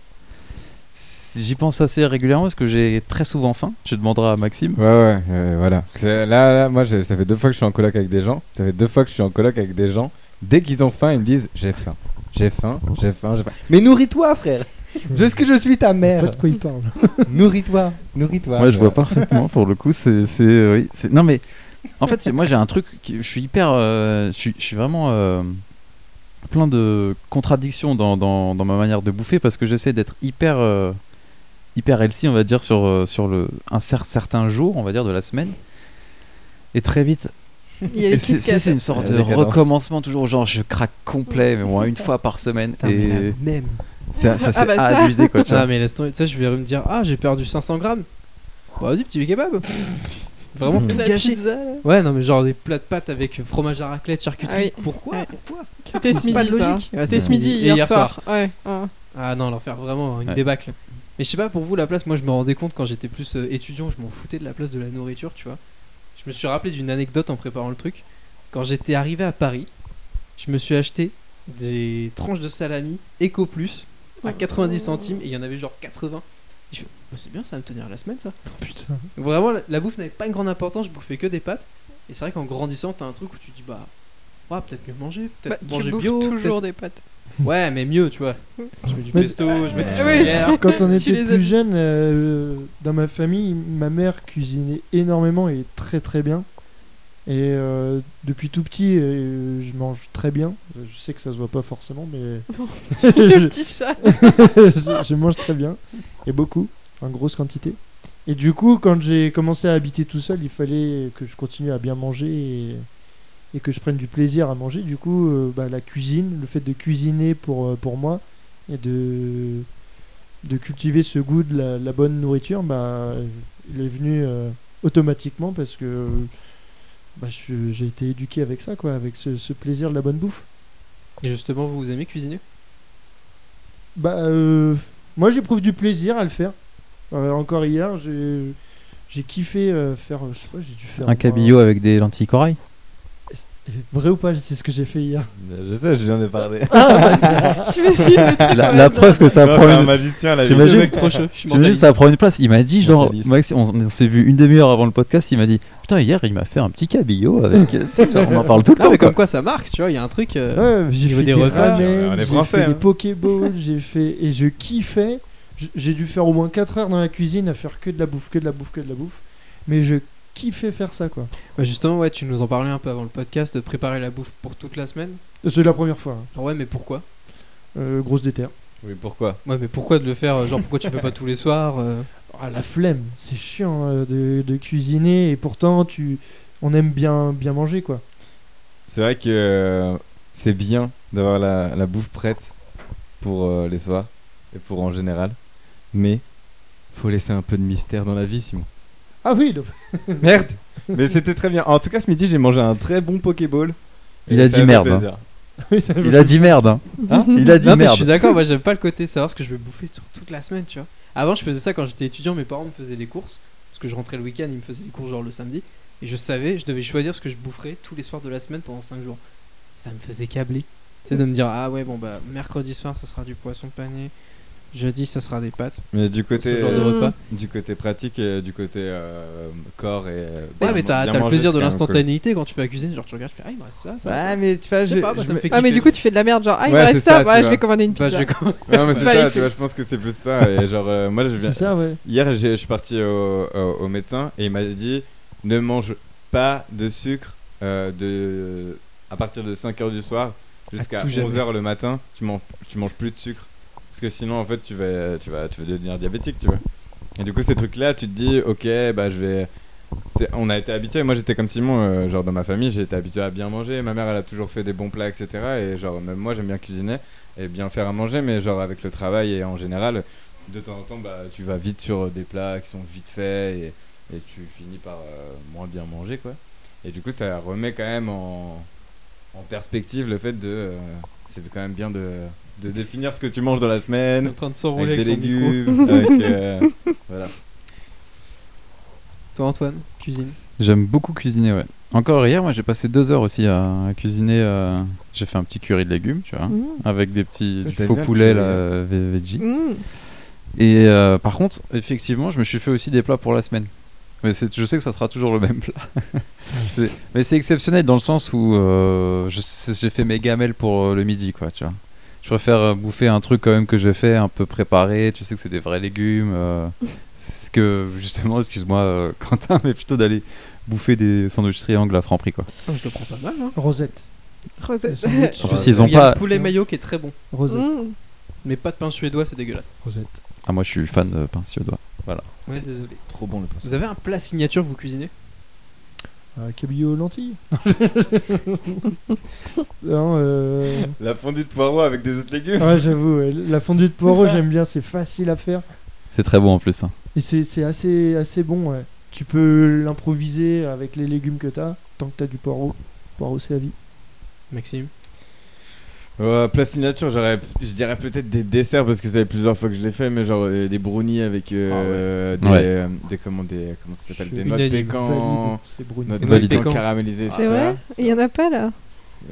J'y pense assez régulièrement parce que j'ai très souvent faim. Tu demanderas à Maxime. Ouais, ouais, euh, voilà. Là, là, moi, ça fait deux fois que je suis en coloc avec des gens. Ça fait deux fois que je suis en coloc avec des gens. dès qu'ils ont faim, ils me disent J'ai faim, j'ai faim, j'ai faim, j'ai faim. Mais nourris-toi, frère Est-ce que je suis ta mère de quoi il parle. Nourris-toi, nourris-toi. Ouais, je vois parfaitement pour le coup. C'est, c'est, oui, c'est- Non, mais en fait, moi j'ai un truc. Qui... Je suis hyper. euh, Je suis, je suis vraiment euh, plein de contradictions dans, dans, dans ma manière de bouffer parce que j'essaie d'être hyper. euh, hyper healthy, on va dire, sur, euh, sur le, un cer- certain jour, on va dire, de la semaine. Et très vite. Et c'est, c'est- c'est une sorte de recommencement, toujours genre je craque complet, mais bon, une fois par semaine. Et Même. C'est, ça, Ah bah ça. abusé quoi. tu vois. Ah, mais laisse tomber. Tu sais, je vais me dire, ah, j'ai perdu 500 grammes. Bah, vas-y, petit kebab. Vraiment tout La gâché. pizza, là. Ouais, non, mais genre des plats de pâtes avec fromage à raclette, charcuterie. Ah oui. Pourquoi Ouais. Pourquoi C'était ce pas midi, ça. logique. Ouais, C'était ce midi, Et hier soir. Ouais. ouais. Ah non, l'enfer, vraiment, une Ouais. débâcle. Mais je sais pas, pour vous, la place, moi je me rendais compte quand j'étais plus euh, étudiant, je m'en foutais de la place de la nourriture, tu vois. Je me suis rappelé d'une anecdote en préparant le truc. Quand j'étais arrivé à Paris, je me suis acheté des tranches de salami Eco Plus à 90 centimes et il y en avait genre 80. Et je fais, Bah, c'est bien, ça va me tenir la semaine ça. Putain. Donc Vraiment, la, la bouffe n'avait pas une grande importance, je bouffais que des pâtes. Et c'est vrai qu'en grandissant, t'as un truc où tu te dis, bah, ouais, peut-être mieux manger, peut-être Bah, tu manger bouffes bio. toujours peut-être- des pâtes. Ouais, mais mieux, tu vois. Je mets du Mais- pesto, je mets du Ah oui. Quand on Tu était plus jeune, euh, dans ma famille, ma mère cuisinait énormément et très très bien. Et euh, depuis tout petit, euh, je mange très bien. Je sais que ça se voit pas forcément, mais Le petit chat. je, je mange très bien et beaucoup, en grosse quantité. Et du coup, quand j'ai commencé à habiter tout seul, il fallait que je continue à bien manger et, et que je prenne du plaisir à manger. Du coup, euh, bah, la cuisine, le fait de cuisiner pour, pour moi et de, de cultiver ce goût de la, la bonne nourriture, bah, il est venu automatiquement parce que bah, je- j'ai été éduqué avec ça, quoi, avec ce, ce plaisir de la bonne bouffe. Et justement, vous, vous aimez cuisiner? Bah, euh, moi j'éprouve du plaisir à le faire. Euh, encore hier, j'ai j'ai kiffé euh, faire, je sais pas, j'ai dû faire. Un cabillaud avec des lentilles corail? Vrai ou pas, c'est ce que j'ai fait hier. Je sais, je viens de parler. T'imagines le truc La, la preuve que ça Non, prend c'est un une... magicien, J'imagine- trop chaud, J'imagine mentaliste. ça prend une place. Il m'a dit genre. Max, on, on s'est vu une demi-heure avant le podcast. Il m'a dit putain hier il m'a fait un petit cabillaud avec. Si, genre, on en parle tout le Non, temps. mais quoi. comme quoi ça marque, tu vois, il y a un truc. euh, Ouais, j'ai fait des des, ramen, est j'ai fait hein. des pokéballs, j'ai fait et je kiffais. J'ai dû faire au moins 4 heures dans la cuisine à faire que de la bouffe, que de la bouffe, que de la bouffe. Mais je kiffais faire ça quoi. bah, justement, ouais, tu nous en parlais un peu avant le podcast, de préparer la bouffe pour toute la semaine. C'est la première fois. hein. Genre, ouais, mais pourquoi? Euh, grosse déterre. Oui, pourquoi? Ouais, mais pourquoi de le faire euh, Genre, pourquoi tu fais pas tous les soirs euh? Ah, la flemme, c'est chiant euh, de, de cuisiner et pourtant tu, on aime bien bien manger quoi. C'est vrai que euh, c'est bien d'avoir la, la bouffe prête pour euh, les soirs et pour en général. Mais faut laisser un peu de mystère dans la vie, Simon. Ah oui, donc- Merde Mais c'était très bien. En tout cas, ce midi, j'ai mangé un très bon Pokéball. Il a dit merde, hein. Il a dit merde. Hein. Hein il a dit Non, mais je merde. suis d'accord, moi j'aime pas le côté savoir ce que je vais bouffer sur toute la semaine, tu vois. Avant, je faisais ça quand j'étais étudiant, mes parents me faisaient les courses. Parce que je rentrais le week-end, ils me faisaient les courses genre le samedi. Et je savais, je devais choisir ce que je boufferais tous les soirs de la semaine pendant 5 jours. Ça me faisait câbler. C'est de me dire, ah ouais, bon bah, mercredi soir, ça sera du poisson pané. Jeudi, ça sera des pâtes. Mais du côté, Ce genre de euh, repas. du côté pratique et du côté euh, corps et. euh, Ouais, mais t'as le plaisir de l'instantanéité quand tu fais la cuisine. Genre, tu regardes, tu fais, ah, il me reste ça, ça. Ouais, ça. mais tu vois, Je sais je, pas, moi, je ça me fait Ah, mais du coup, tu fais de la merde, genre, ah, il Ouais, me reste c'est ça, ça, bah, je vais commander une Bah, pizza. je vais comm- Non, mais c'est Bah, ça, tu vois, je pense que c'est plus ça. Et genre, euh, moi, je viens. c'est ça ouais. Hier, je suis parti au, au- au médecin et il m'a dit ne mange pas de sucre euh, de, à partir de 5h du soir jusqu'à tout jamais. 11h le matin. Tu, manges, tu manges plus de sucre. Parce que sinon, en fait, tu vas, tu vas, tu vas devenir diabétique, tu vois. Et du coup, ces trucs-là, tu te dis ok, bah je vais. On a été habitué. Moi, j'étais comme Simon, euh, genre dans ma famille, j'ai été habitué à bien manger. Ma mère, elle a toujours fait des bons plats, etc. Et genre, même moi, j'aime bien cuisiner et bien faire à manger, mais genre avec le travail et en général, de temps en temps, bah, tu vas vite sur des plats qui sont vite faits et, tu finis par euh, moins bien manger, quoi. Et du coup, ça remet quand même en, en perspective le fait de. euh, c'est quand même bien de, de définir ce que tu manges dans la semaine, en train de s'enrouler avec avec, des son légumes, avec. euh, voilà. Toi, Antoine, cuisine? J'aime beaucoup cuisiner, ouais. Encore hier, moi j'ai passé deux heures aussi à, à cuisiner. euh, J'ai fait un petit curry de légumes, tu vois, Mmh. avec des petits du faux poulet là, ve- veggie. Mmh. Et euh, par contre, effectivement, je me suis fait aussi des plats pour la semaine. Mais je sais que ça sera toujours le même plat. Mais c'est exceptionnel dans le sens où euh, j'ai fait mes gamelles pour le midi, quoi, tu vois. Je préfère euh, bouffer un truc quand même que j'ai fait, un peu préparé. Tu sais que c'est des vrais légumes. euh, c'est ce que justement, excuse-moi, euh, Quentin, mais plutôt d'aller bouffer des sandwichs triangles à Franprix, quoi. je te prends pas mal. Hein. Rosette. Rosette. En plus, ils ont Il y a pas. le poulet mayo qui est très bon. Rosette. Mmh. Mais pas de pain suédois, c'est dégueulasse. Rosette. Ah, moi, je suis fan de pain suédois. Voilà. Ouais, désolé. Trop bon le poisson. Vous avez un plat signature que vous cuisinez? Euh, cabillaud aux lentilles. non, euh... La fondue de poireau avec des autres légumes. Ouais, j'avoue, ouais, la fondue de poireau, j'aime bien, c'est facile à faire. C'est très bon en plus. hein. Et c'est c'est assez, assez bon, ouais. Tu peux l'improviser avec les légumes que t'as, tant que t'as du poireau. Poireau, c'est la vie. Maxime? Ouais, plat signature, j'aurais, je dirais peut-être des desserts parce que ça fait plusieurs fois que je l'ai fait, mais genre euh, des brownies avec euh, des, Ouais. euh, des, comment, des, comment ça s'appelle, des noix de pécan, c'est noix de Des noix de pécan caramélisées. C'est tout ça. vrai Il y en a pas là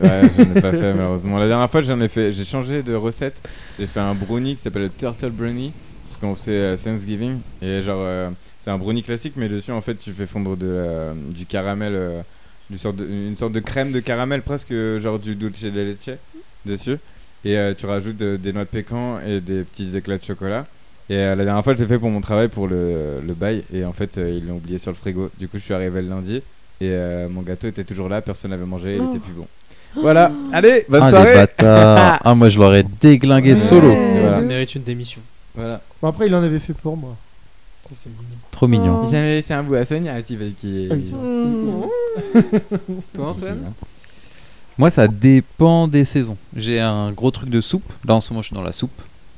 Ouais, j'en ai pas fait malheureusement. La dernière fois, j'en ai fait, j'ai changé de recette. J'ai fait un brownie qui s'appelle le Turtle Brownie parce qu'on sait euh, Thanksgiving et genre euh, c'est un brownie classique, mais dessus en fait tu fais fondre de du caramel, euh, du sorte de- une sorte de crème de caramel presque genre du dulce de leche dessus et euh, tu rajoutes des noix de pécan et des petits éclats de chocolat. Et euh, la dernière fois, je l'ai fait pour mon travail pour le, le bail et en fait euh, ils l'ont oublié sur le frigo. Du coup, je suis arrivé le lundi et euh, mon gâteau était toujours là, personne n'avait mangé, il Oh. était plus bon. Voilà, allez, bonne ah, soirée bâtards. ah, moi, je l'aurais déglingué Ouais. solo. Ouais. Voilà. Ça mérite une démission. Voilà. Bon, après, il en avait fait pour moi. C'est mignon. Trop mignon. Oh. Ils avaient laissé un bout à Sonia aussi parce qu'il. Ah, ils ont- Mmh. Toi, Antoine? Moi, ça dépend des saisons. J'ai un gros truc de soupe. Là, en ce moment, je suis dans la soupe.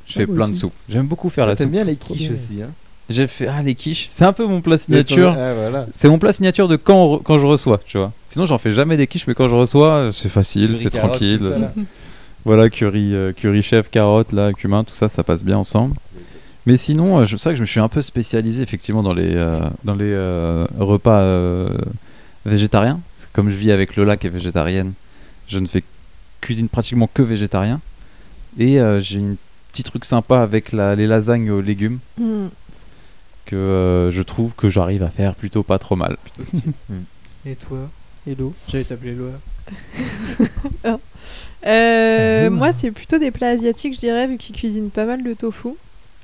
Je Ah, fais plein de soupes. J'aime beaucoup faire la T'aimes soupe. bien les quiches aussi, hein J'ai fait ah les quiches. C'est un peu mon plat signature. Ah, voilà. C'est mon plat signature de quand, re- quand je reçois, tu vois. Sinon, j'en fais jamais des quiches, mais quand je reçois, c'est facile, Curry c'est tranquille. ça. Voilà, curry, euh, curry chef, carotte, là, cumin, tout ça, ça passe bien ensemble. Mais sinon, euh, je- c'est vrai que je me suis un peu spécialisé effectivement dans les, euh, dans les euh, repas euh, végétariens. Parce que comme je vis avec Lola qui est végétarienne, je ne fais cuisine pratiquement que végétarien. Et euh, j'ai un petit truc sympa avec la- les lasagnes aux légumes Mmh. que euh, je trouve que j'arrive à faire plutôt pas trop mal. Et toi Hello? J'allais t'appeler Loa. Euh, Mmh. Moi, c'est plutôt des plats asiatiques, je dirais, vu qu'ils cuisinent pas mal de tofu.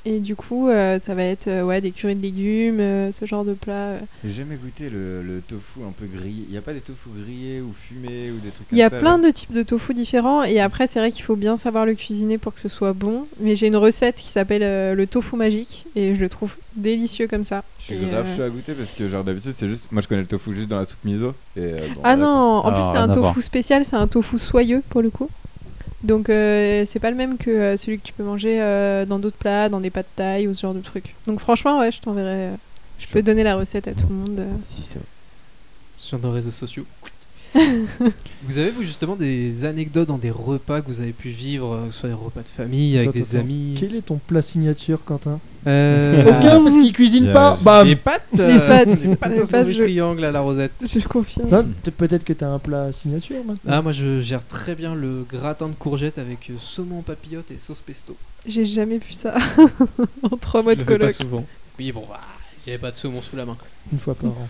Et du coup, euh, ça va être euh, ouais, des currys de légumes, euh, ce genre de plat. euh. J'ai jamais goûté le, le tofu un peu grillé. Il y a pas des tofu grillés ou fumés ou des trucs Il y a comme ça, plein là de types de tofu différents. Et après, c'est vrai qu'il faut bien savoir le cuisiner pour que ce soit bon. Mais j'ai une recette qui s'appelle euh, le tofu magique. Et je le trouve délicieux comme ça. Je suis grave euh, chaud à goûter parce que genre d'habitude c'est juste moi je connais le tofu juste dans la soupe miso et euh, bon, Ah non, en Ah, plus c'est rien un tofu spécial, c'est un tofu soyeux pour le coup. Donc euh, c'est pas le même que euh, celui que tu peux manger euh, dans d'autres plats, dans des pâtes de taille ou ce genre de trucs. Donc franchement ouais, je t'enverrai. euh, je peux donner la recette à tout le monde. euh. Si, c'est vrai. Sur nos réseaux sociaux. vous avez vous justement des anecdotes dans des repas que vous avez pu vivre, euh, que ce soit des repas de famille avec Attends, des attends. amis? Quel est ton plat signature, Quentin? Euh, Aucun, parce qu'il cuisine pas. Bam Les pâtes Les euh, pâtes, Les pâtes les au pâtes, sandwich je- triangle à la rosette. Je confirme. Peut-être que t'as un plat signature maintenant. Ah moi je gère très bien le gratin de courgettes avec euh, saumon papillote et sauce pesto. J'ai jamais vu ça en trois mois Je de le fais pas coloc. souvent. Oui bon bah, j'avais pas de saumon sous la main. Une fois par an.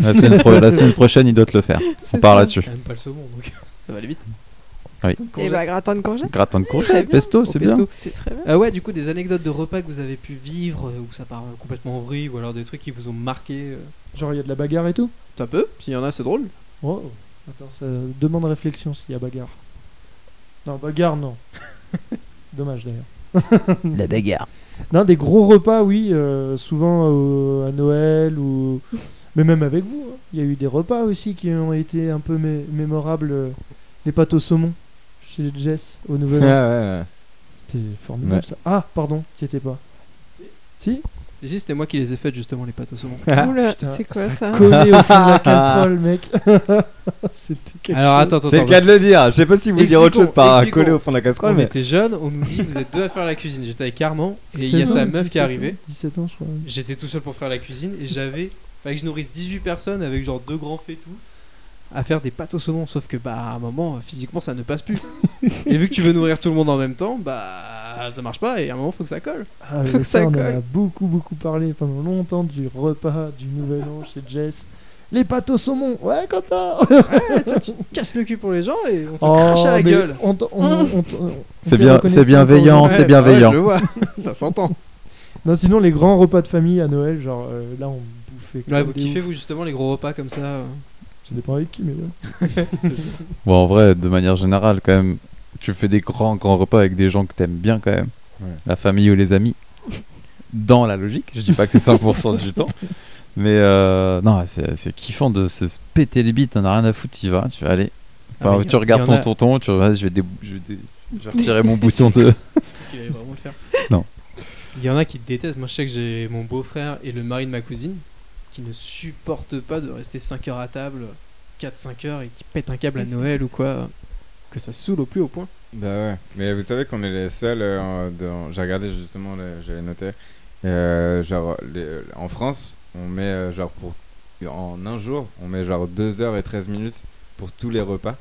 La semaine, pro- la semaine prochaine, il doit te le faire. On part là-dessus. J'aime pas le saumon donc ça va aller vite. Oui. Et bah gratin de courgettes, Gratin de Très bien. pesto, c'est pesto. bien. c'est très bien. Ah ouais, du coup, des anecdotes de repas que vous avez pu vivre, euh, où ça part euh, complètement en vrille, ou alors des trucs qui vous ont marqué. euh. Genre, il y a de la bagarre et tout? Ça peut, s'il y en a, c'est drôle. Oh, attends, ça demande réflexion s'il y a bagarre. Non, bagarre, non. Dommage d'ailleurs. La bagarre. Non, des gros repas, oui, euh, souvent euh, à Noël ou. Mais même avec vous, hein. il y a eu des repas aussi qui ont été un peu mé- mémorables. euh, Les pâtes au saumon chez Jess au Nouvel An. Ah, ouais, ouais. C'était formidable Ouais. ça. Ah, pardon, t'y étais pas. Si? Ici, c'était moi qui les ai faites justement, les pâtes au saumon. Oula, Putain, c'est quoi ça Collé au fond de la casserole, mec. C'était quelque Alors chose. attends, attends, C'est le cas de le dire. Je sais pas si vous dire autre chose par coller au fond de la casserole, On mais était jeunes, on nous dit vous êtes deux à faire la cuisine. J'étais avec Armand et il y a 16 sa meuf qui 17 est arrivée. 17 ans, je crois. J'étais tout seul pour faire la cuisine et j'avais. Fallait que je nourrisse 18 personnes avec genre deux grands faits tout à faire des pâtes au saumon. Sauf que bah à un moment, physiquement ça ne passe plus. et vu que tu veux nourrir tout le monde en même temps, bah ça marche pas et à un moment faut que ça colle. Ah, Faut que ça, ça on a colle. beaucoup, beaucoup parlé pendant longtemps du repas du Nouvel An chez Jess. Les pâtes au saumon, ouais, Quentin Ouais, tiens, tu te casses le cul pour les gens et on te Oh, crache à la gueule. C'est bien- c'est bienveillant, c'est Ouais, bienveillant. ouais, je le vois, ça s'entend. Non, sinon, les grands repas de famille à Noël, genre euh, là, on Ouais, vous kiffez vous justement les gros repas comme ça. euh. Ça dépend avec qui, mais ouais. Bon, en vrai, de manière générale, quand même, tu fais des grands, grands repas avec des gens que t'aimes bien, quand même. Ouais. La famille ou les amis. Dans la logique. Je dis pas que c'est 100% du temps. Mais euh, non, c'est c'est kiffant de se péter les bites. T'en as rien à foutre, tu vas. Tu vas aller. Ah, Enfin, tu y- regardes y ton a- tonton. Tu vas, je vais, dé- je vais, dé- je vais retirer mon bouton de. Allait vraiment le faire. Non. Il y en a qui détestent. Moi, je sais que j'ai mon beau-frère et le mari de ma cousine qui ne supportent pas de rester 5 heures à table, 4-5 heures et qui pètent un câble à Noël ou quoi. Que ça saoule au plus haut point. Bah ouais, mais vous savez qu'on est les seuls. euh, dans- J'ai regardé justement, j'avais noté. euh, genre, les- en France, on met euh, genre pour. En un jour, on met genre 2 heures et 13 minutes pour tous les repas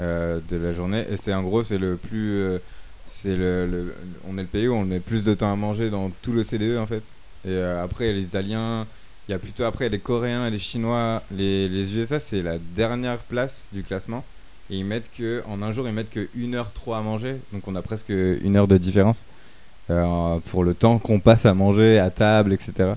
euh, de la journée. Et c'est en gros, c'est le plus. euh, c'est le, le- On est le pays où on met plus de temps à manger dans tout le CDE en fait. Et euh, après, les Italiens. Il y a plutôt après les Coréens et les Chinois. Les, les USA, c'est la dernière place du classement. Et ils mettent que, en un jour, ils mettent que 1h03 à manger. Donc on a presque une heure de différence euh, pour le temps qu'on passe à manger à table, etc.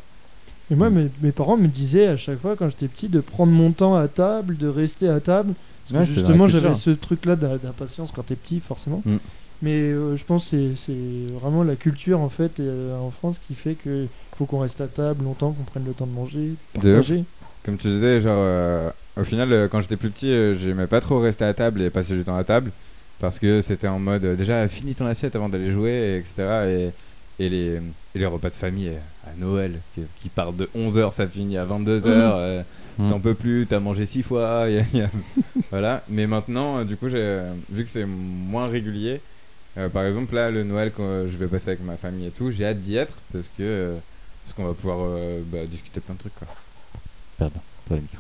Et moi, mes, mes parents me disaient à chaque fois, quand j'étais petit, de prendre mon temps à table, de rester à table. Parce Ouais, que justement, j'avais ce truc-là d'impatience quand t'es petit, forcément. Mm. Mais euh, je pense que c'est- c'est vraiment la culture, en fait, euh, en France, qui fait qu'il faut qu'on reste à table longtemps, qu'on prenne le temps de manger, partager. Comme tu disais, genre, euh, au final, quand j'étais plus petit, euh, j'aimais pas trop rester à table et passer du temps à table. Parce que c'était en mode, euh, déjà, finis ton assiette avant d'aller jouer, et etc. Et, et, les, et les repas de famille à Noël, qui, qui partent de 11h, ça finit à 22h. Mhm. T'en peux plus, t'as mangé 6 fois. y a- y a- voilà. Mais maintenant, du coup, j'ai vu que c'est moins régulier. Euh, par exemple, là, le Noël, quand euh, je vais passer avec ma famille et tout, j'ai hâte d'y être parce que euh, parce qu'on va pouvoir euh, bah, discuter plein de trucs. Quoi. Pardon, pas le micro.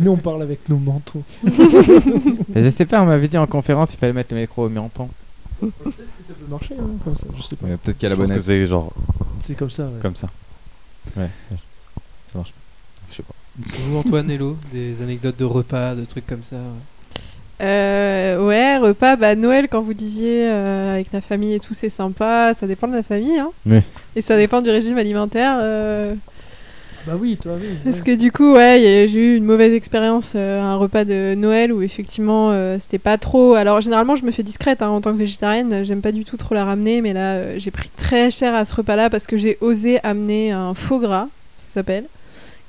Nous, on parle avec nos manteaux. Mais je sais pas, on m'avait dit en conférence il fallait mettre le micro au mi-temps. Peut-être que ça peut marcher, hein, comme ça, je sais pas. Ouais, Peut-être qu'à la bonne que c'est genre C'est comme ça, ouais. comme ça. Ouais, ça marche. Je sais pas. Vous, Antoine Hello, des anecdotes de repas, de trucs comme ça. Euh, ouais, repas, bah Noël, quand vous disiez euh, avec la famille et tout, c'est sympa. Ça dépend de la famille, hein. Oui. Et ça dépend du régime alimentaire. euh, Bah oui, toi, oui. Parce ouais. que du coup, ouais, y a- j'ai eu une mauvaise expérience euh, à un repas de Noël où effectivement euh, c'était pas trop. Alors généralement, je me fais discrète hein, en tant que végétarienne, j'aime pas du tout trop la ramener, mais là euh, j'ai pris très cher à ce repas-là parce que j'ai osé amener un faux gras, ça s'appelle,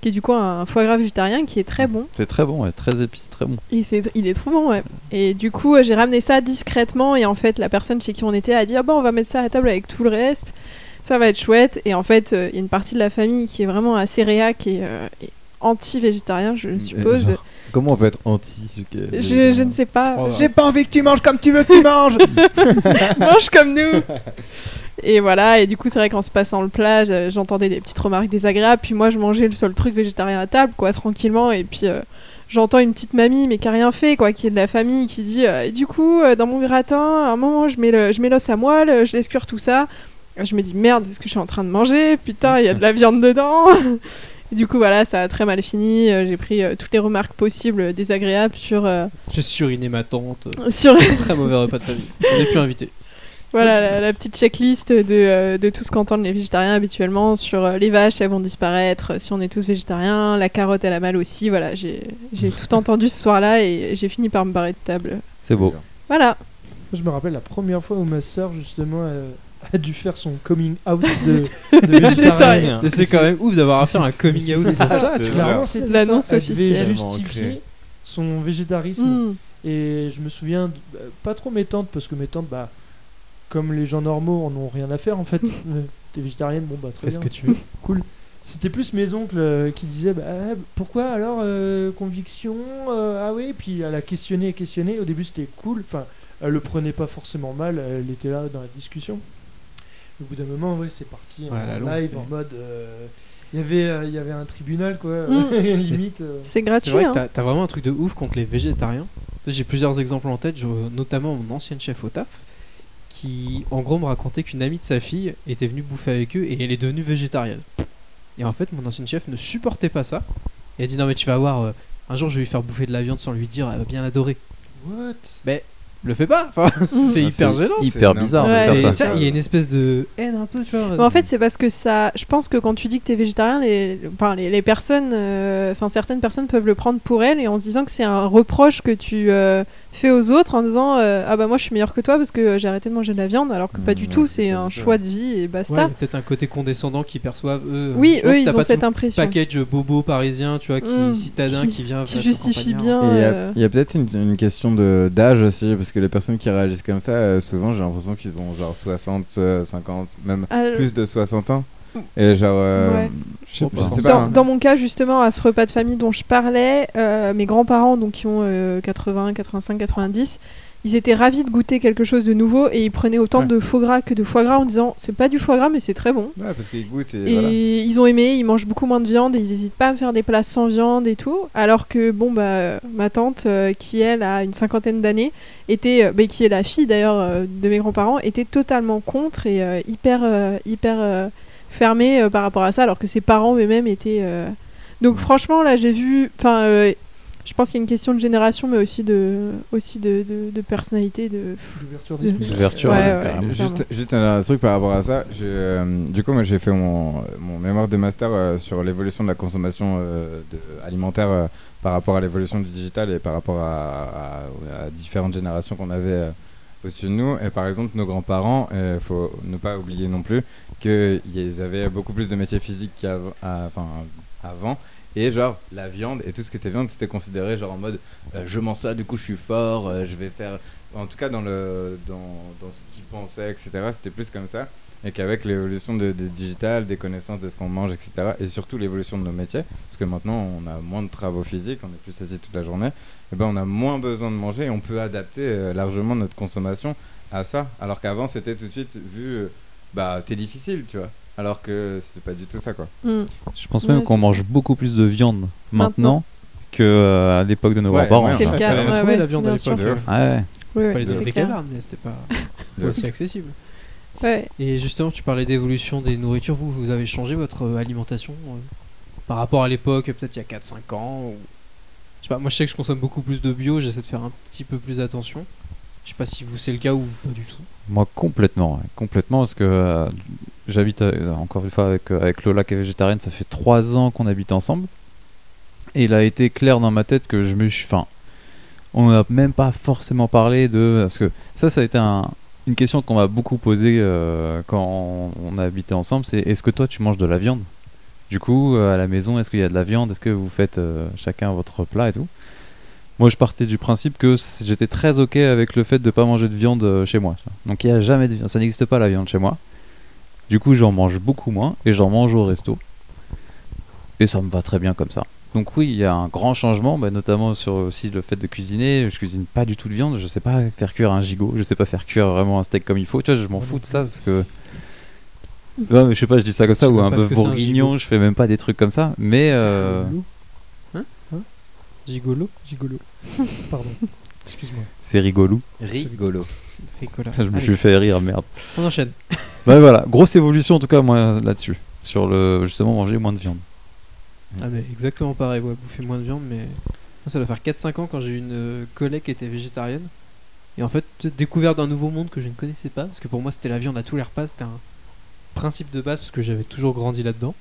qui est du coup un foie gras végétarien qui est très bon. C'est très bon, ouais, très épice, très bon. Il, c'est- il est trop bon, ouais. Et du coup, euh, j'ai ramené ça discrètement. Et en fait, la personne chez qui on était a dit Ah bon, on va mettre ça à table avec tout le reste. Ça va être chouette. Et en fait, euh, il y a une partie de la famille qui est vraiment assez réac et, euh, et anti-végétarien, je suppose. genre, Comment on peut être anti Je, je ne sais pas. Oh, J'ai pas envie que tu manges comme tu veux que tu manges Mange comme nous Et voilà, et du coup, c'est vrai qu'en se passant le plat, je- j'entendais des petites remarques désagréables. Puis moi, je mangeais le seul truc végétarien à table, quoi, tranquillement. Et puis. euh, J'entends une petite mamie, mais qui a rien fait, quoi, qui est de la famille, qui dit euh, Et du coup, euh, dans mon gratin, à un moment, je mets le- je mets l'os à moelle, euh, je laisse cuire tout ça. Et Je me dis Merde, c'est ce que je suis en train de manger? Putain, il y a de la viande dedans Et Du coup, voilà, ça a très mal fini. Euh, J'ai pris euh, toutes les remarques possibles euh, désagréables sur. euh, J'ai suriné ma tante. sur Très mauvais repas de famille. On n'est plus invité. Voilà la, la petite checklist de, euh, de tout ce qu'entendent les végétariens habituellement sur euh, les vaches, elles vont disparaître si on est tous végétariens, la carotte elle a mal aussi. Voilà, j'ai tout entendu ce soir-là et j'ai fini par me barrer de table. C'est beau. Voilà. Je me rappelle la première fois où ma soeur, justement, euh, a dû faire son coming out de, de végétarien. C'est quand même ouf d'avoir à faire un coming out. C'est ça, L'annonce officielle. justifier son végétarisme. Mm. Et je me souviens, bah, pas trop mes tantes, parce que mes tantes, bah, comme les gens normaux, en ont rien à faire en fait. Euh, T'es végétarienne, bon bah très Fais ce bien. que tu veux. Cool. C'était plus mes oncles euh, qui disaient bah, ah, pourquoi alors euh, conviction euh, ah oui puis elle a questionné questionné au début c'était cool enfin elle le prenait pas forcément mal elle était là dans la discussion au bout d'un moment ouais c'est parti Ouais, en longue, live en mode euh, il y avait euh, il y avait un tribunal quoi Mm. limite euh. C'est C'est gratuit. vrai que hein. t'as- t'as vraiment un truc de ouf contre les végétariens. J'ai plusieurs exemples en tête, notamment mon ancienne chef au taf. Qui, en gros, me racontait qu'une amie de sa fille était venue bouffer avec eux et elle est devenue végétarienne. Et en fait, mon ancienne chef ne supportait pas ça. Et elle dit non mais tu vas voir, euh, un jour je vais lui faire bouffer de la viande sans lui dire, elle va bien adorer. What? Mais le fais pas. Enfin, c'est Ah, hyper c'est gênant. hyper C'est- bizarre de Ouais, faire C'est- ça. tu vois, Il y a une espèce de haine un peu, tu vois. Mais en fait, c'est parce que ça. Je pense que quand tu dis que t'es végétarien, les, enfin, les, les personnes, euh, enfin certaines personnes peuvent le prendre pour elles et en se disant que c'est un reproche que tu euh, fais aux autres en disant euh, ah bah moi je suis meilleur que toi parce que j'ai arrêté de manger de la viande alors que pas du ouais, tout, c'est un choix de vie et basta. peut-être un côté condescendant qu'ils perçoivent eux. Oui, Je pense eux, ils ont pas cette impression. Package bobo parisien, tu vois, qui Mm. citadin Qui- qui vient. qui justifie bien. Il y a- peut-être une, une question de- d'âge aussi, parce que les personnes qui réagissent comme ça, euh, souvent j'ai l'impression qu'ils ont genre 60, euh, 50, même Ah, plus de 60 ans. Et genre, euh, Ouais. je sais pas, Dans, hein. dans mon cas, justement, à ce repas de famille dont je parlais, euh, mes grands-parents, donc qui ont euh, 80, 85, 90, ils étaient ravis de goûter quelque chose de nouveau et ils prenaient autant Ouais. de faux gras que de foie gras en disant c'est pas du foie gras mais c'est très bon. Ouais, parce qu'ils goûtent et, Et voilà. ils ont aimé, ils mangent beaucoup moins de viande et ils hésitent pas à me faire des plats sans viande et tout. Alors que bon bah ma tante euh, qui elle a une cinquantaine d'années était, euh, bah, qui est la fille d'ailleurs euh, de mes grands-parents, était totalement contre et euh, hyper hyper fermée par rapport à ça alors que ses parents eux-mêmes étaient. Donc franchement là j'ai vu, enfin je pense qu'il y a une question de génération mais aussi de aussi de, de, de personnalité de. L'ouverture de- d'esprit. Ouais, ouais, clairement. Juste, juste un truc par rapport à ça. euh, du coup, moi, j'ai fait mon, mon mémoire de master euh, sur l'évolution de la consommation euh, de, alimentaire euh, par rapport à l'évolution du digital et par rapport à, à- à différentes générations qu'on avait euh, au-dessus de nous. Et par exemple, nos grands-parents, il faut ne pas oublier non plus qu'ils avaient beaucoup plus de métiers physiques qu'av- à- enfin, avant. Et genre, la viande et tout ce qui était viande, c'était considéré genre en mode euh, je mange ça, du coup je suis fort, euh, je vais faire. En tout cas, dans, le, dans, dans ce qu'ils pensaient, etc., c'était plus comme ça. Et qu'avec l'évolution de, des digital, des connaissances de ce qu'on mange, etc., et surtout l'évolution de nos métiers, parce que maintenant on a moins de travaux physiques, on est plus assis toute la journée, et ben on a moins besoin de manger et on peut adapter euh, largement notre consommation à ça. Alors qu'avant c'était tout de suite vu, bah t'es difficile, tu vois. Alors que c'était pas du tout ça, quoi. Mm. Je pense même Ouais, qu'on c'est mange beaucoup plus de viande maintenant, Maintenant. que euh, à l'époque de nos Ouais, grands-parents. ouais, C'est quoi. le cas, fallait ouais, la viande à l'époque. Ouais, ouais, Pas les c'est des clair. cavernes, mais c'était pas aussi accessible. Ouais. Et justement, tu parlais d'évolution des nourritures. Vous, vous avez changé votre euh, alimentation euh, par rapport à l'époque, peut-être il y a 4-5 ans ou... Je sais pas, moi je sais que je consomme beaucoup plus de bio, j'essaie de faire un petit peu plus attention. Je sais pas si vous c'est le cas ou pas du tout. Moi complètement, complètement parce que euh, j'habite euh, encore une fois avec, euh, avec Lola qui est végétarienne, ça fait trois ans qu'on habite ensemble. Et il a été clair dans ma tête que je me suis... Enfin, on n'a même pas forcément parlé de... Parce que ça, ça a été un- une question qu'on m'a beaucoup posée quand on, on a habité ensemble, c'est est-ce que toi tu manges de la viande? Du coup, à la maison, est-ce qu'il y a de la viande? Est-ce que vous faites chacun votre plat et tout? Moi, je partais du principe que j'étais très ok avec le fait de pas manger de viande euh, chez moi. Donc, il n'y a jamais de viande. Ça n'existe pas la viande chez moi. Du coup, j'en mange beaucoup moins et j'en mange au resto. Et ça me va très bien comme ça. Donc, oui, il y a un grand changement, bah, notamment sur aussi le fait de cuisiner. Je cuisine pas du tout de viande. Je sais pas faire cuire un gigot. Je sais pas faire cuire vraiment un steak comme il faut. Tu vois, je m'en fous de ça parce que. Non, mais je sais pas, je dis ça comme ça, ou un bœuf bourguignon, je fais même pas des trucs comme ça. Mais. euh, Gigolo Gigolo. Pardon. Excuse-moi. C'est rigolo. Rigolo. Ricola. Ça, je me Allez, suis fait rire, merde. On enchaîne. Bah voilà, grosse évolution en tout cas moi là-dessus. Sur le justement manger moins de viande. Ah mais exactement pareil, ouais, bouffer moins de viande, mais ça doit faire 4-5 ans quand j'ai eu une euh, collègue qui était végétarienne. Et en fait, découvert d'un nouveau monde que je ne connaissais pas, parce que pour moi c'était la viande à tous les repas, c'était un principe de base, parce que j'avais toujours grandi là-dedans.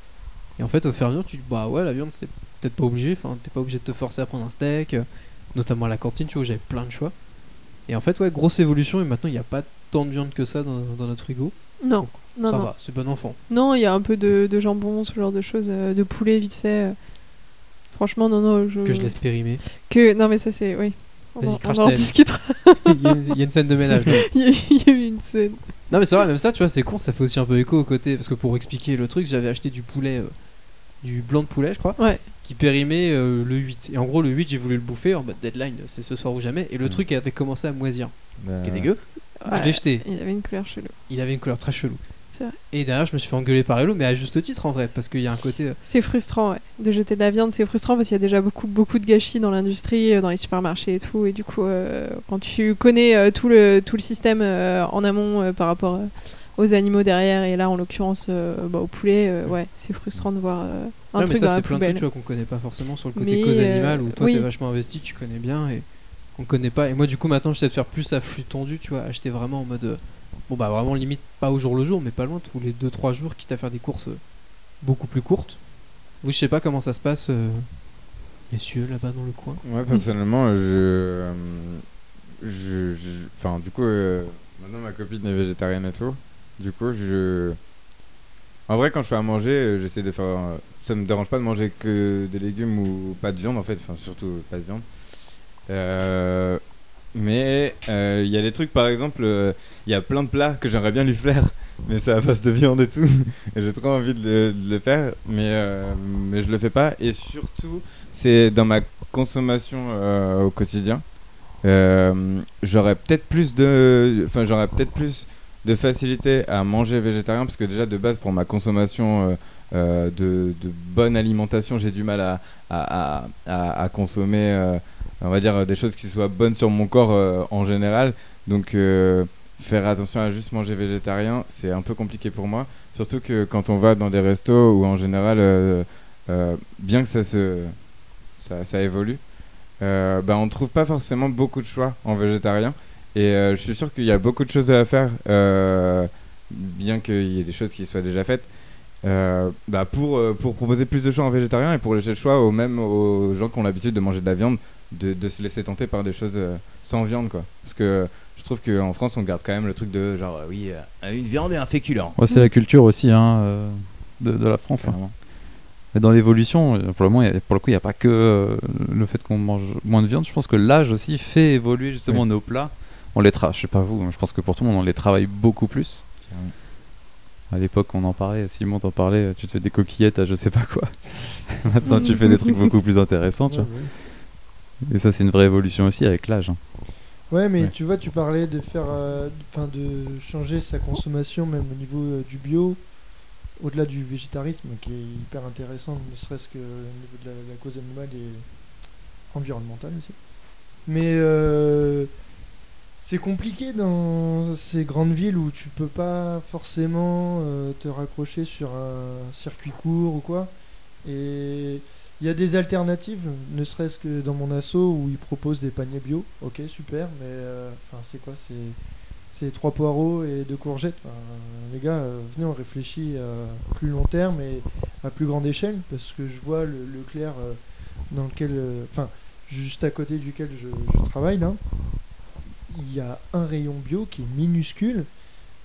Et en fait, au fur et à mesure, tu dis, bah ouais, la viande, c'est peut-être pas obligé, enfin, t'es pas obligé de te forcer à prendre un steak, euh, notamment à la cantine, tu vois, j'avais plein de choix. Et en fait, ouais, grosse évolution, et maintenant, il n'y a pas tant de viande que ça dans, dans notre frigo. Non, non, ça non. va, c'est bon enfant. Non, il y a un peu de, de jambon, ce genre de choses, euh, de poulet vite fait. euh. Franchement, non, non. Je... Que je laisse périmer. Que... Non, mais ça, c'est. Oui. On, en- on en discutera. Il y, a une- il y a une scène de ménage. Il y a il y a eu une scène. Non mais c'est vrai, même ça, tu vois, c'est con, ça fait aussi un peu écho au côté. Parce que pour expliquer le truc, j'avais acheté du poulet, euh, du blanc de poulet, je crois, Ouais. Qui périmait euh, le 8. Et en gros, le 8, j'ai voulu le bouffer en mode deadline, c'est ce soir ou jamais. Et le Mm. truc avait commencé à moisir. Ce qui est Euh, dégueu. Je l'ai jeté. Il avait une couleur chelou. Il avait une couleur très chelou. Vrai. Et derrière, je me suis fait engueuler par Hello, mais à juste titre en vrai, parce qu'il y a un côté. euh, C'est frustrant, ouais. De jeter de la viande, c'est frustrant parce qu'il y a déjà beaucoup, beaucoup de gâchis dans l'industrie, euh, dans les supermarchés et tout. Et du coup, euh, quand tu connais euh, tout, le, tout le système euh, en amont euh, par rapport euh, aux animaux derrière, et là, en l'occurrence, euh, bah, au poulet, euh, ouais, c'est frustrant de voir euh, un ouais, mais truc ça, dans la c'est plein de trucs tu vois, qu'on connaît pas forcément sur le côté Mais, cause euh, animale, où toi oui. t'es vachement investi, tu connais bien, et qu'on connaît pas. Et moi, du coup, maintenant, j'essaie de faire plus à flux tendu, tu vois, acheter vraiment en mode. euh, bon, bah, vraiment limite pas au jour le jour, mais pas loin, tous les 2-3 jours, quitte à faire des courses beaucoup plus courtes. Vous, je sais pas comment ça se passe, euh, messieurs, là-bas dans le coin. Moi personnellement, je, euh, je, je- enfin du coup, euh, maintenant ma copine est végétarienne et tout. Du coup, je, en vrai, quand je fais à manger, euh, j'essaie de faire, euh, ça me dérange pas de manger que des légumes ou pas de viande en fait, enfin surtout pas de viande. Euh, mais il y a des trucs, par exemple, il y a plein de plats que j'aimerais bien lui faire, mais c'est à base de viande et tout. et j'ai trop envie de le, faire, mais, euh, mais je le fais pas. Et surtout, c'est dans ma consommation au quotidien. J'aurais peut-être plus de, enfin j'aurais peut-être plus de facilité à manger végétarien parce que déjà de base pour ma consommation euh, euh, de, bonne alimentation, j'ai du mal à, consommer, euh, on va dire, des choses qui soient bonnes sur mon corps en général. Donc, faire attention à juste manger végétarien, c'est un peu compliqué pour moi. Surtout que quand on va dans des restos où en général, bien que ça, se, ça, évolue, euh, bah, on trouve pas forcément beaucoup de choix en végétarien. Et euh, je suis sûr qu'il y a beaucoup de choses à faire, euh, bien qu'il y ait des choses qui soient déjà faites. Euh, bah pour, pour proposer plus de choix en végétarien et pour laisser le choix aux même aux gens qui ont l'habitude de manger de la viande de, de se laisser tenter par des choses sans viande quoi parce que je trouve qu'en France on garde quand même le truc de genre oui une viande et un féculent Ouais, c'est la culture aussi hein, de, de la France. hein. Mais dans l'évolution, pour le, moment, pour coup, il n'y a pas que le fait qu'on mange moins de viande. Je pense que l'âge aussi fait évoluer justement Oui. nos plats. On les tra- je sais pas vous, mais je pense que pour tout le monde, on les travaille beaucoup plus. À l'époque, on en parlait, Simon t'en parlait, tu te fais des coquillettes à je sais pas quoi. Maintenant, tu fais des trucs beaucoup plus intéressants, tu vois. Et ça, c'est une vraie évolution aussi avec l'âge. hein. Ouais, mais Ouais. tu vois, tu parlais de faire, euh, enfin, de changer sa consommation, même au niveau euh, du bio, au-delà du végétarisme, qui est hyper intéressant, ne serait-ce que au niveau de la, la cause animale et environnementale aussi. Mais euh, c'est compliqué dans ces grandes villes où tu peux pas forcément euh, te raccrocher sur un circuit court ou quoi. Et il y a des alternatives, ne serait-ce que dans mon asso où ils proposent des paniers bio. Ok, super, mais euh, c'est quoi? C'est trois poireaux et deux courgettes. Les gars, euh, venez, on réfléchit à plus long terme et à plus grande échelle parce que je vois le, clair euh, dans lequel, euh, enfin, juste à côté duquel je, je travaille là, il y a un rayon bio qui est minuscule.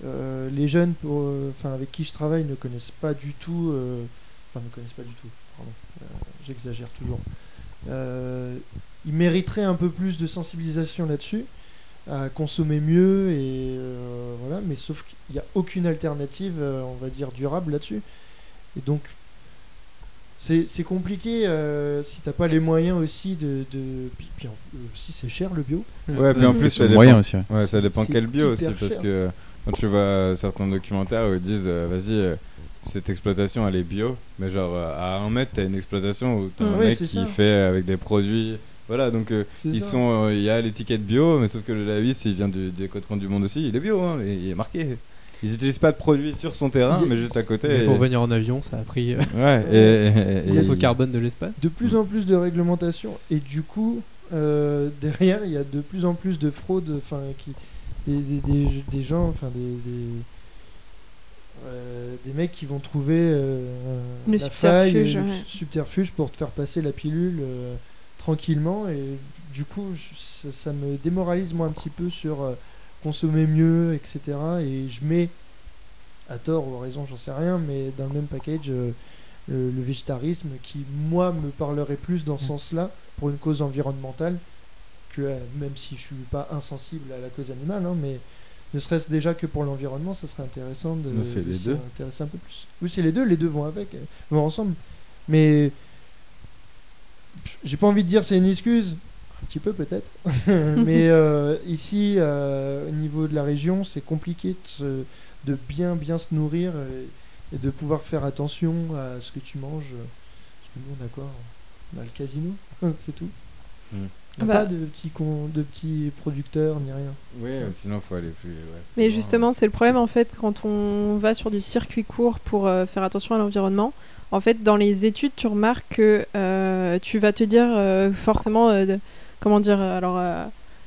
Euh, les jeunes, pour, euh, enfin, avec qui je travaille, ne connaissent pas du tout. euh, Enfin, ne connaissent pas du tout. Pardon, j'exagère toujours. Ils mériteraient un peu plus de sensibilisation là-dessus, à consommer mieux et voilà. Mais sauf qu'il n'y a aucune alternative, on va dire durable là-dessus. Et donc, c'est c'est compliqué euh, si t'as pas les moyens aussi de. de... Puis, puis, euh, si c'est cher le bio. Ouais, puis en plus, ça dépend, moyen aussi, ouais. ouais, ça dépend quel bio aussi, parce que quand tu vois certains documentaires où ils disent, euh, vas-y, euh, cette exploitation elle est bio, mais genre euh, à un mètre, t'as une exploitation où t'as Mm. un Ouais, mec qui ça. fait avec des produits. Voilà, donc euh, ils ça. sont, euh, il y a l'étiquette bio, mais sauf que le Lavis, il vient du, des côtes du monde aussi, il est bio, hein, il est marqué. Ils n'utilisent pas de produits sur son terrain, mais juste à côté. Mais et- pour venir en avion, ça a pris. euh, Ouais, et, et- au carbone de l'espace. de plus en plus de réglementation et du coup euh, derrière il y a de plus en plus de fraudes enfin qui des, des, des- des gens enfin des des, euh, des mecs qui vont trouver euh, Le la faille, subterfuge, le ouais. subterfuge pour te faire passer la pilule euh, tranquillement et du coup je- ça, ça me démoralise moi un petit peu sur euh, consommer mieux etc et je mets à tort ou à raison j'en sais rien mais dans le même package euh, le, le végétarisme qui moi me parlerait plus dans ce sens-là pour une cause environnementale que euh, même si je suis pas insensible à la cause animale hein, mais ne serait-ce déjà que pour l'environnement ça serait intéressant de, Mais c'est de les s'y deux. intéresser un peu plus. Oui c'est les deux les deux vont avec euh, vont ensemble. Mais j'ai pas envie de dire c'est une excuse Un petit peu peut-être. Mais euh, ici, euh, au niveau de la région, c'est compliqué de, se- de bien bien se nourrir et, et de pouvoir faire attention à ce que tu manges. Parce que nous, on a quoi? On a le casino, c'est tout. Il n'y a Bah. pas de petits, con- de petits producteurs ni rien. Oui, euh, sinon faut aller plus. ouais, Mais justement, c'est le problème en fait quand on va sur du circuit court pour euh, faire attention à l'environnement. En fait, dans les études, tu remarques que euh, tu vas te dire euh, forcément, euh, comment dire, euh, alors,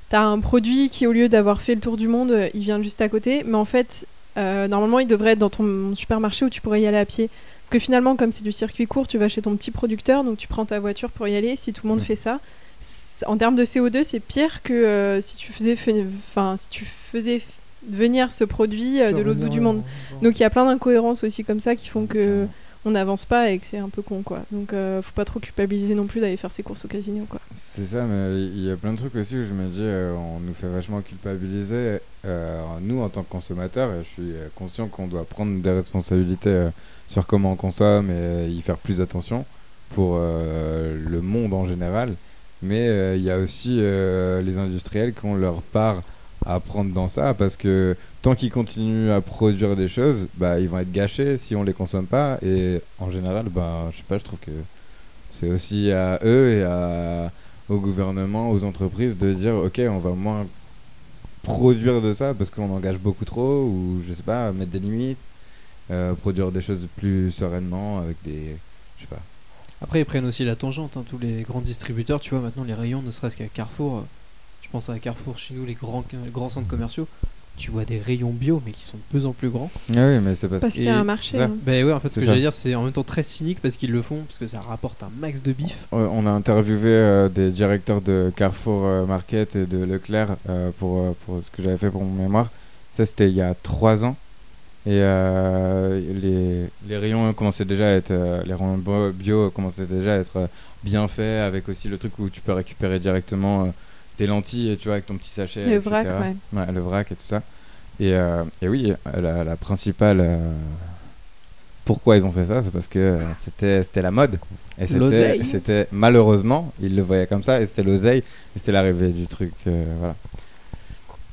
tu as un produit qui, au lieu d'avoir fait le tour du monde, euh, il vient juste à côté. Mais en fait, euh, normalement, il devrait être dans ton supermarché où tu pourrais y aller à pied. Que finalement, comme c'est du circuit court, tu vas chez ton petit producteur, donc tu prends ta voiture pour y aller. Si tout le monde fait ça, en termes de CO2, c'est pire que euh, si tu faisais, fe- enfin, si tu faisais f- venir ce produit euh, de l'autre bout du euh, monde. Donc il y a plein d'incohérences aussi comme ça qui font que on n'avance pas et que c'est un peu con quoi. Donc euh, faut pas trop culpabiliser non plus d'aller faire ses courses au casino quoi. C'est ça, mais il y a plein de trucs aussi où je me dis, euh, on nous fait vachement culpabiliser. Euh, nous, en tant que consommateurs, je suis euh, conscient qu'on doit prendre des responsabilités sur comment on consomme et y faire plus attention pour le monde en général. Mais il y a aussi les industriels qui ont leur part à prendre dans ça parce que tant qu'ils continuent à produire des choses, bah, ils vont être gâchés si on les consomme pas. Et en général, bah, je sais pas, je trouve que c'est aussi à eux et à, au gouvernement, aux entreprises de dire ok, on va moins produire de ça parce qu'on engage beaucoup trop ou je sais pas, mettre des limites, euh, produire des choses plus sereinement avec des. Je sais pas. Après, ils prennent aussi la tangente, hein, tous les grands distributeurs, tu vois, maintenant les rayons, ne serait-ce qu'à Carrefour, euh, je pense à Carrefour chez nous, les grands, les grands centres commerciaux, tu vois des rayons bio, mais qui sont de plus en plus grands. Ah oui, mais c'est parce, Parce qu'il y a un marché. hein. Ben ouais, en fait, ce que j'allais dire, c'est en même temps très cynique parce qu'ils le font, parce que ça rapporte un max de bif. Ouais, on a interviewé euh, des directeurs de Carrefour euh, Market et de Leclerc euh, pour, euh, pour ce que j'avais fait pour mon mémoire. Ça, c'était il y a trois ans. Et euh, les, les rayons commençaient déjà à être. euh, les rayons bio commençaient déjà à être euh, bien faits, avec aussi le truc où tu peux récupérer directement euh, tes lentilles, tu vois, avec ton petit sachet. Le etc. vrac, ouais. Ouais, le vrac et tout ça. Et, euh, et oui, la, la principale. euh, pourquoi ils ont fait ça C'est parce que euh, c'était c'était la mode. Et c'était- L'oseille. c'était malheureusement, ils le voyaient comme ça, et c'était l'oseille, et c'était l'arrivée du truc. euh, voilà.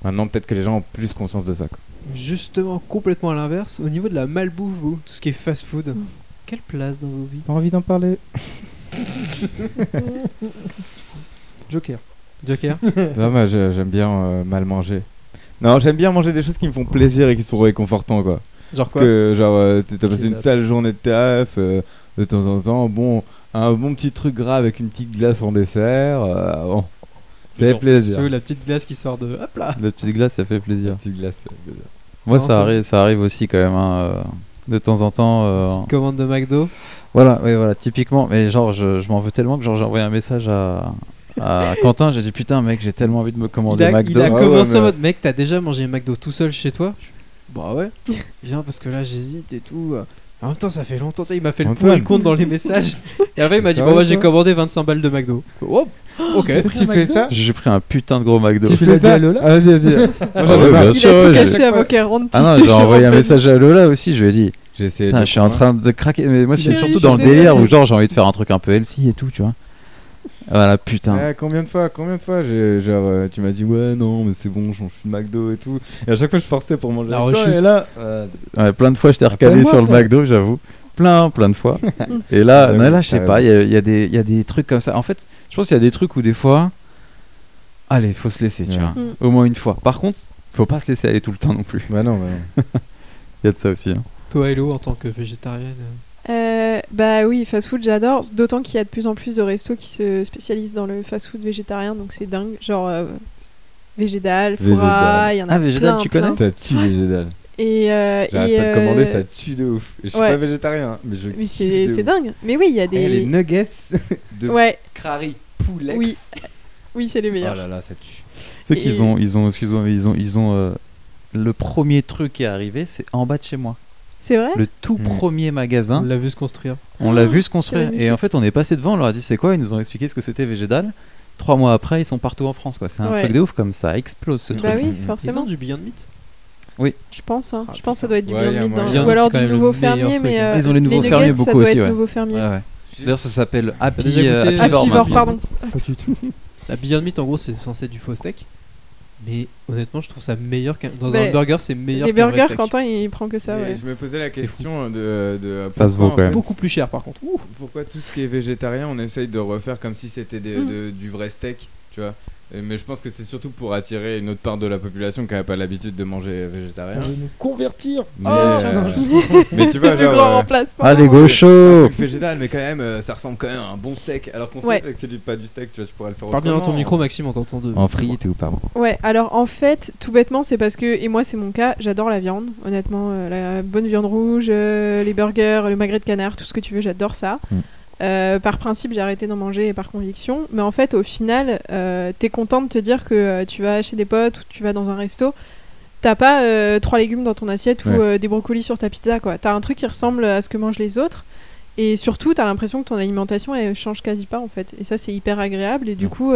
Maintenant, peut-être que les gens ont plus conscience de ça. quoi. Justement, complètement à l'inverse, au niveau de la malbouffe, vous, tout ce qui est fast-food, Mm. quelle place dans vos vies? Pas envie d'en parler. Joker. Joker non, moi, je- j'aime bien euh, mal manger. Non, j'aime bien manger des choses qui me font plaisir et qui sont réconfortants, quoi. Genre Parce quoi que, genre, euh, t'as t'as passé une Kebab. sale journée de taf, euh, de temps en temps, bon, un bon petit truc gras avec une petite glace en dessert, euh, bon, ça fait Genre, plaisir. La petite glace qui sort de. Hop là La petite glace, ça fait plaisir. Petite glace, ça fait plaisir. Moi, ça arrive, ça arrive aussi quand même. hein, euh, de temps en temps. euh, Petite commande de McDo. Voilà, oui, voilà, typiquement. Mais genre, je, je m'en veux tellement que genre, j'ai envoyé un message à, à Quentin. J'ai dit putain, mec, j'ai tellement envie de me Il commander a, McDo. il a Ah ouais, commencé mais- en mode mec, t'as déjà mangé McDo tout seul chez toi Bah ouais. Viens parce que là j'hésite et tout. En même temps, ça fait longtemps. Il m'a fait le pour et Antoine. le contre dans les messages. Et après, il m'a dit Bon, moi j'ai commandé 25 balles de McDo. Oh, ok. Tu fais ça J'ai pris un putain de gros McDo. Tu fais dit à ça Lola Ah, Vas-y, vas-y. Ah Il a tout caché avant qu'elle rentre. Ah non, j'ai envoyé un message à Lola aussi. Je lui ai dit J'ai essayé Putain, je suis en train de craquer. Mais moi, c'est surtout dans le délire où genre j'ai envie de faire un truc un peu healthy et tout, tu vois. Voilà, putain. Ouais, combien de fois, combien de fois, j'ai- genre, euh, tu m'as dit ouais non mais c'est bon, j'en suis McDo et tout. Et à chaque fois je forçais pour manger. La avec toi, rechute. Et là, euh, Ouais, plein de fois, je t'ai recalé Appelle-moi, sur le. McDo, j'avoue. Plein, plein de fois. Et là, Ouais, non, là, je sais pas, il y, a- il y a des- il y a des trucs comme ça. En fait, je pense qu'il y a des trucs où des fois, allez, faut se laisser, tu vois. Mm. Au moins une fois. Par contre, faut pas se laisser aller tout le temps non plus. bah non, bah non. Il y a de ça aussi. hein. Toi, Hello, en tant que végétarienne. Euh, bah oui, fast food j'adore, d'autant qu'il y a de plus en plus de restos qui se spécialisent dans le fast food végétarien, donc c'est dingue. Genre euh, Végédal, Végédal. il y en a Ah, Végédal, plein, tu connais. Ça tue végétal. Et, euh, J'arrête et, pas de commander, euh, ça tue de ouf. Et je suis ouais. pas végétarien, mais je. Oui, kiffe c'est c'est dingue. Mais oui, il y a Eh, les des. nuggets de Ouais, Crary poulet. oui. Oui, c'est les Oh meilleurs. là là, ça tue. Tu sais Et- qu'ils ont, ils ont, excuse-moi, mais ils ont, ils ont euh, le premier truc qui est arrivé, c'est en bas de chez moi. C'est vrai Le tout Mm. premier On magasin. l'a vu se construire. On l'a vu se c'est construire. Et en fait, on est passé devant, on leur a dit c'est quoi? Ils nous ont expliqué ce que c'était Végédal. Trois mois après, ils sont partout en France. quoi. C'est un Ouais. truc de ouf comme ça explose ce Bah truc. oui. Ils forcément. ont du Beyond Meat. Je pense, hein. Ah, je pense que ça doit être du Ouais, Beyond Meat dans- moyen. ou alors du nouveau fermier, mais hein. euh, Ils ont les nouveaux nuggets, fermiers ça beaucoup doit aussi, être ouais. nouveau fermier. Ouais, ouais. D'ailleurs, ça s'appelle Happy, euh, Happy Happy Vore Vore, pardon. Pas du tout. La Beyond Meat, en gros, c'est censé être du faux steak. Mais honnêtement, je trouve ça meilleur qu'un. Dans un burger, c'est meilleur Les qu'un vrai burgers, steak. Quentin, il prend que ça, ouais. Je me posais la question de, de Ça se vaut en quand même. Beaucoup plus cher par contre. Ouh. Pourquoi tout ce qui est végétarien, on essaye de refaire comme si c'était des- Mm. de- du vrai steak, tu vois? Mais je pense que c'est surtout pour attirer une autre part de la population qui n'a pas l'habitude de manger végétarien. On veut nous convertir. Mais, Oh, euh, mais tu vois, Le genre. grand euh, remplacement. Ah, les un gauchos truc végétal, mais quand même, euh, ça ressemble quand même à un bon steak. Alors qu'on Ouais. sait que c'est du- pas du steak, tu vois, tu pourrais le faire Parle bien dans ton micro, Maxime, on t'entend de. En frite ou pardon Ouais, alors en fait, tout bêtement, c'est parce que, et moi c'est mon cas, j'adore la viande, honnêtement, euh, la bonne viande rouge, euh, les burgers, le magret de canard, tout ce que tu veux, j'adore ça. Mm. Euh, par principe, j'ai arrêté d'en manger par conviction, mais en fait, au final, euh, t'es content de te dire que euh, tu vas chez des potes ou tu vas dans un resto, t'as pas trois légumes dans ton assiette ou Ouais. des brocolis sur ta pizza, quoi. T'as un truc qui ressemble à ce que mangent les autres. Et surtout, t'as l'impression que ton alimentation elle change quasi pas en fait. Et ça, c'est hyper agréable. Et du coup,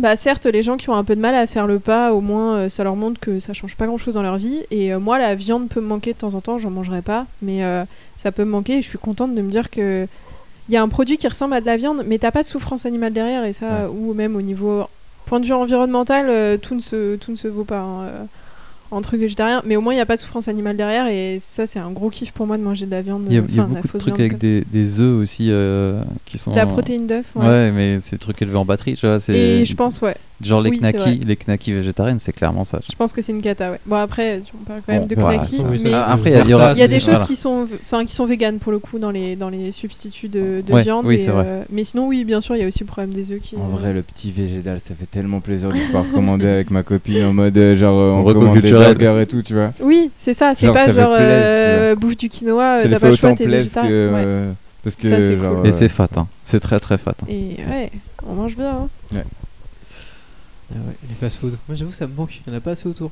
bah certes, les gens qui ont un peu de mal à faire le pas, au moins euh, ça leur montre que ça change pas grand chose dans leur vie. Et euh, moi, la viande peut me manquer de temps en temps, j'en mangerai pas, mais euh, ça peut me manquer. Et je suis contente de me dire que il y a un produit qui ressemble à de la viande, mais t'as pas de souffrance animale derrière. Et ça, ou même au niveau point de vue environnemental, tout ne se tout ne se vaut pas. hein, en truc végétarien, mais au moins il n'y a pas de souffrance animale derrière et ça c'est un gros kiff pour moi de manger de la viande. Il y a, y a de beaucoup de trucs avec des, des œufs aussi euh, qui sont. De la protéine d'œuf, ouais. Ouais, mais c'est des trucs élevés en batterie, tu vois. c'est- Et je pense, ouais. Genre les Oui, knackis, les knackis végétariennes, c'est clairement ça. Je pense que c'est une cata, ouais. Bon, après, tu- on parle quand même Bon, de voilà, oui, ça- mais Ah, après, il y a- il y aura- il y a des choses voilà. qui sont, enfin, qui sont véganes pour le coup dans les, dans les substituts de, de Ouais, viande. oui, et, c'est vrai. euh, mais sinon, oui, bien sûr, il y a aussi le problème des œufs qui. En euh, vrai, le petit végétal, ça fait tellement plaisir de pouvoir commander avec ma copine en mode euh, genre euh, on commande des burgers et tout, tu vois. Oui, c'est ça, c'est pas genre bouffe du quinoa, t'as pas le choix, t'es euh, parce que. Et c'est fat, hein. c'est très très fat. hein. Et ouais, on mange bien. hein. Ouais. Ah ouais, les fast-food. Moi j'avoue, ça me manque. Il y en a pas assez autour.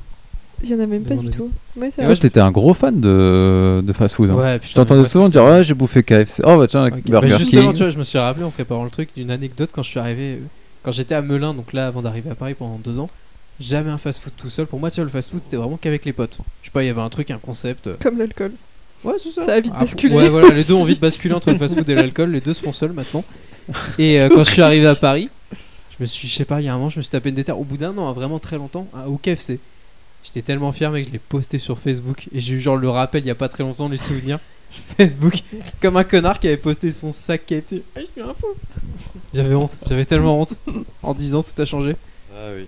Il y en a même pas du avis. tout. Ouais, c'est toi, vrai. t'étais un gros fan de, de fast-food. hein. Ouais, je t'entendais mais souvent dire Ouais, j'ai bouffé KFC. Oh, bah tiens, Ok. Burger justement, King. tu vois, je me suis rappelé en préparant le truc d'une anecdote quand je suis arrivé, euh, quand j'étais à Melun, donc là avant d'arriver à Paris pendant deux ans. Jamais un fast-food tout seul. Pour moi, tu vois, le fast-food c'était vraiment qu'avec les potes. Je sais pas, il y avait un truc, un concept. euh, Comme l'alcool. Ouais, c'est ça. Ça a vite Ah, basculé. Ouais, voilà, les deux ont vite basculé entre le fast-food et l'alcool. Les deux se font seuls maintenant. Et euh, quand je suis arrivé à. Paris, me suis, je sais pas, il y a un moment, je me suis tapé une déterre. Au bout d'un an, hein, vraiment très longtemps, hein, au KFC. J'étais tellement fier, mec, je l'ai posté sur Facebook. Et j'ai eu genre le rappel il y a pas très longtemps, les souvenirs. Facebook, comme un connard qui avait posté son sac qui a été. Ah, je suis un fou. J'avais honte, j'avais tellement honte. En 10 ans, tout a changé. Ah oui.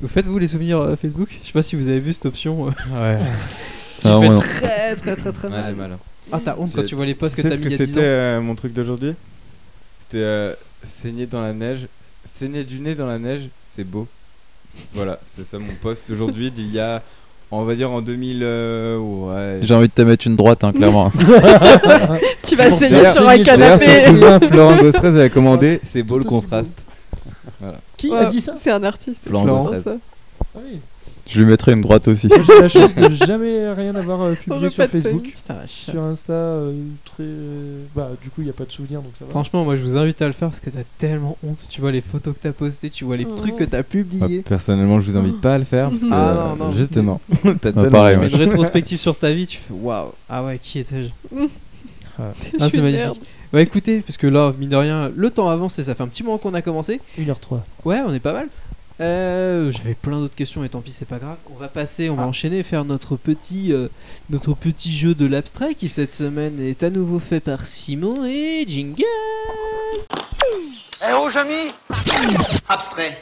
Vous faites vous les souvenirs euh, Facebook? Je sais pas si vous avez vu cette option. euh, Ouais. qui Ah, fait très très très très Ouais, mal. j'ai mal. Ah, t'as honte quand J'ai- tu vois les posts que Tu t'as mis ce il y que a 10 ans. c'était euh, mon truc d'aujourd'hui? C'était euh, saigner dans la neige. Saigner du nez dans la neige, c'est beau. Voilà, c'est ça mon post d'aujourd'hui d'il y a, on va dire en 2000. euh, ouais. J'ai envie de te mettre une droite, hein, clairement. Tu vas saigner sur un D'ailleurs, canapé. cousin Florent Dostrez avait commandé, c'est beau le Tout aussi contraste. Voilà. Qui Ouais, a dit ça C'est un artiste. Florence. Ah oui. Je lui mettrai une droite aussi. Moi, J'ai la chance de jamais rien avoir euh, publié sur. Facebook. Sur Insta, euh, très. euh, Bah, du coup, il n'y a pas de souvenir donc ça va. Franchement, moi je vous invite à le faire parce que t'as tellement honte. Tu vois les photos que t'as postées, tu vois les Oh. trucs que t'as publiés. personnellement, je vous invite pas à le faire parce que Ah, non, non. justement, t'as Bah, tellement- pareil, Tu fais une rétrospective sur ta vie, tu fais waouh, ah ouais, qui étais-je? Je Ah, suis c'est magnifique. merde. Bah écoutez, parce que là, mine de rien, le temps avance et ça fait un petit moment qu'on a commencé. 1h03. Ouais, on est pas mal. Euh, J'avais plein d'autres questions, mais tant pis, c'est pas grave. On va passer, on va enchaîner et faire notre petit, euh, notre petit jeu de l'abstrait qui cette semaine est à nouveau fait par Simon et Jingle. Eh oh, Jamy Abstrait.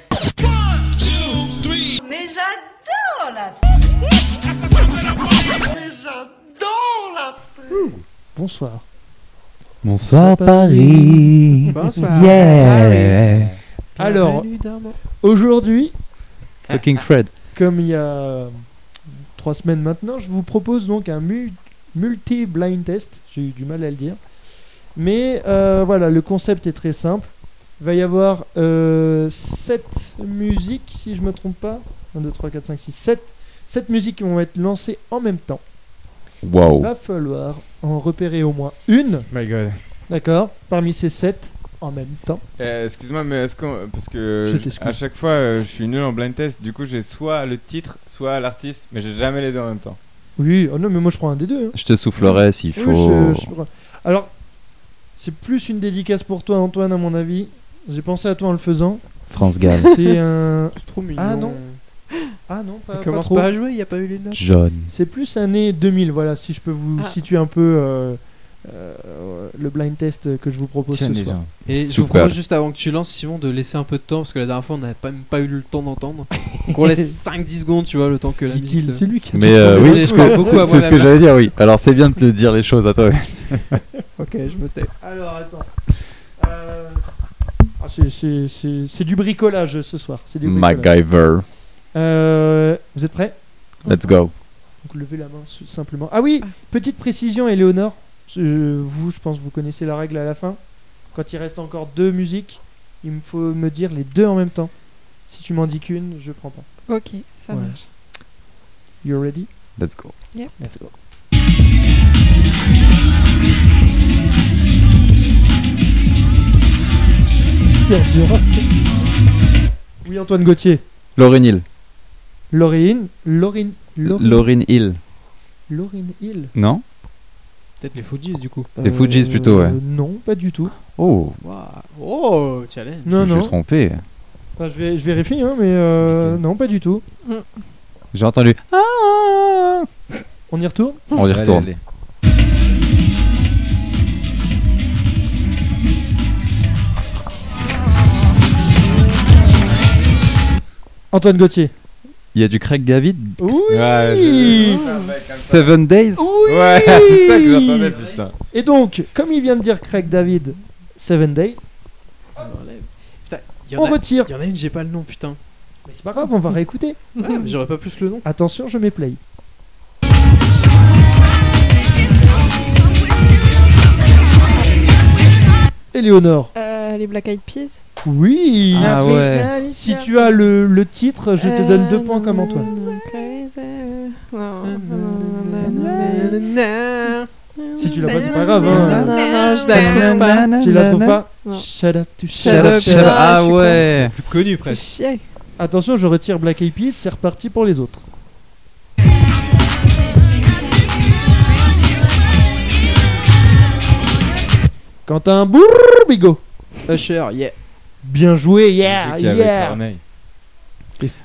Mais j'adore la Bonsoir. Bonsoir Paris. Bonsoir. Yeah. Alors, aujourd'hui, Fucking Fred. comme il y a euh, trois semaines maintenant, je vous propose donc un mu- multi-blind test. J'ai eu du mal à le dire. Mais euh, voilà, le concept est très simple. Il va y avoir 7 musiques, si je me trompe pas. 1, 2, 3, 4, 5, 6, 7. 7 musiques qui vont être lancées en même temps. Il Waouh. va falloir en repérer au moins une, My God. d'accord, parmi ces 7 en même temps. Euh, Excuse-moi, mais est-ce qu'on. Parce que Je à chaque fois, euh, je suis nul en blind test. Du coup, j'ai soit le titre, soit l'artiste, mais j'ai jamais les deux en même temps. Oui, oh non, mais moi je prends un des deux. hein. Je te soufflerai s'il Oui, faut. je- je- Alors, c'est plus une dédicace pour toi, Antoine, à mon avis. J'ai pensé à toi en le faisant. France Gall. C'est un. C'est trop mignon. Ah non. Ah non, pas, Il pas commence trop. pas à jouer, il y a pas eu les notes. John. C'est plus année 2000, voilà, si je peux vous Ah. situer un peu euh, euh, le blind test que je vous propose Tiens, ce soir. gens. Et je vous propose juste avant que tu lances, Simon, de laisser un peu de temps parce que la dernière fois on n'avait pas, même pas eu le temps d'entendre. Donc on laisse 5-10 secondes, tu vois, le temps que la musique. Se- c'est lui qui a Mais euh, oui, c'est ce que j'allais dire, oui. Alors c'est bien de te dire les choses à toi. Ok, je me tais. Alors attends. Euh, ah, c'est- c'est- c'est c'est du bricolage ce soir. C'est du bricolage. MacGyver. Euh, vous êtes prêts? Let's go. Donc levez la main simplement. Ah oui, petite précision, Éléonore. Vous, je pense que vous connaissez la règle à la fin. Quand il reste encore deux musiques, il me faut me dire les deux en même temps. Si tu m'en dis qu'une, je prends pas. Ok, ça Ouais. marche. You ready? Let's go. Yep. Let's go. Super dur. Oui, Antoine Gauthier. Lauryn Hill. Laurine. Laurine. Laurine. Hill. Laurine Hill. Non? Peut-être les Fujis du coup. Les Fujis plutôt, ouais. Euh, Non, pas du tout. Oh. Oh, challenge. Non, je me non. suis trompé. Enfin, je, vais, je vérifie, hein, mais euh, non, pas du tout. J'ai entendu. Ah On y retourne On y Allez, retourne. allez. Antoine Gauthier. Il y a du Craig David. Oui Ouais, Seven Days. Oui Ouais, c'est ça que j'entendais, putain. Et donc, comme il vient de dire Craig David, Seven Days, Putain, on a- retire. il y en a une, j'ai pas le nom, putain. Mais c'est pas grave, on va réécouter. Ouais, J'aurais pas plus le nom. Attention, je mets play. Éléonore. Euh, les Black Eyed Peas. Oui Ah ouais. Si tu as le, le titre, je te donne deux points comme Antoine. Si tu l'as pas, c'est pas grave. Hein. non, non, je la trouve pas. Tu la trouves pas Non. Shut up, tu Shut up, Shut up. Ah, Ah je suis ouais. Plus connu presque. Chier. Attention, je retire Black Eyed Peas, c'est reparti pour les autres. Quentin Bourbigo. Usher, yeah. Bien joué, yeah, yeah.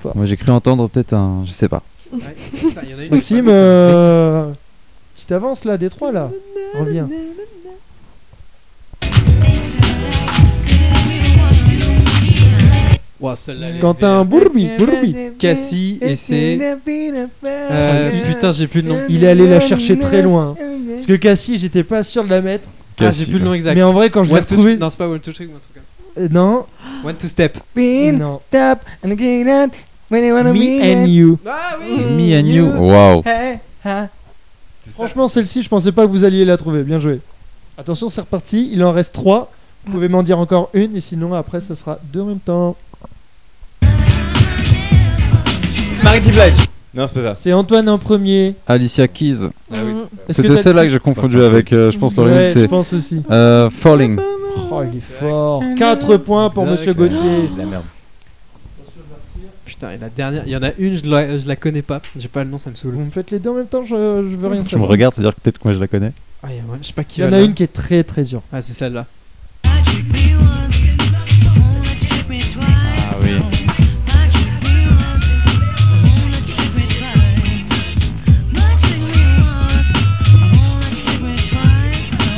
Fort. Moi j'ai cru entendre peut-être un. Je sais pas. Ouais. Putain, il y en a une Maxime, euh... tu t'avances là, des trois là. Reviens. Est Quentin Bourbi, Bourbi. Cassie et c'est. Euh, putain, j'ai plus le nom. Il est allé la chercher très loin. Parce que Cassie, j'étais pas sûr de la mettre. Ah, j'ai Cassie, plus le nom exact. Mais en vrai, quand je l'ai retrouvé. Non, c'est pas One Trick, Euh, non, One to Step. non. Stop and get out when you wanna Me be and you. Ah oui Me and you. Waouh. Franchement, celle-ci, je pensais pas que vous alliez la trouver. Bien joué. Attention, c'est reparti. Il en reste trois. Vous pouvez m'en dire encore une, et sinon, après, ça sera deux en même temps. Mary J. Non, c'est pas ça. C'est Antoine en premier. Alicia Keys. Ah oui. Mhm. Est-ce que C'était t'as- celle-là que j'ai confondu avec, euh, je pense, Lauryn Ouais, je C'est pense aussi. euh, Falling. Oh, il est fort. 4 points pour Monsieur. Gauthier. De la merde. Putain, et la dernière, il y en a une, je la, je la connais pas. J'ai pas le nom, ça me saoule. Vous me faites les deux en même temps, je, je veux rien Tu me savoir. regardes, c'est-à-dire que peut-être que moi je la connais. Ah, y a- ouais, je sais pas qui Il y en va a là. une qui est très très dure. Ah, c'est celle-là.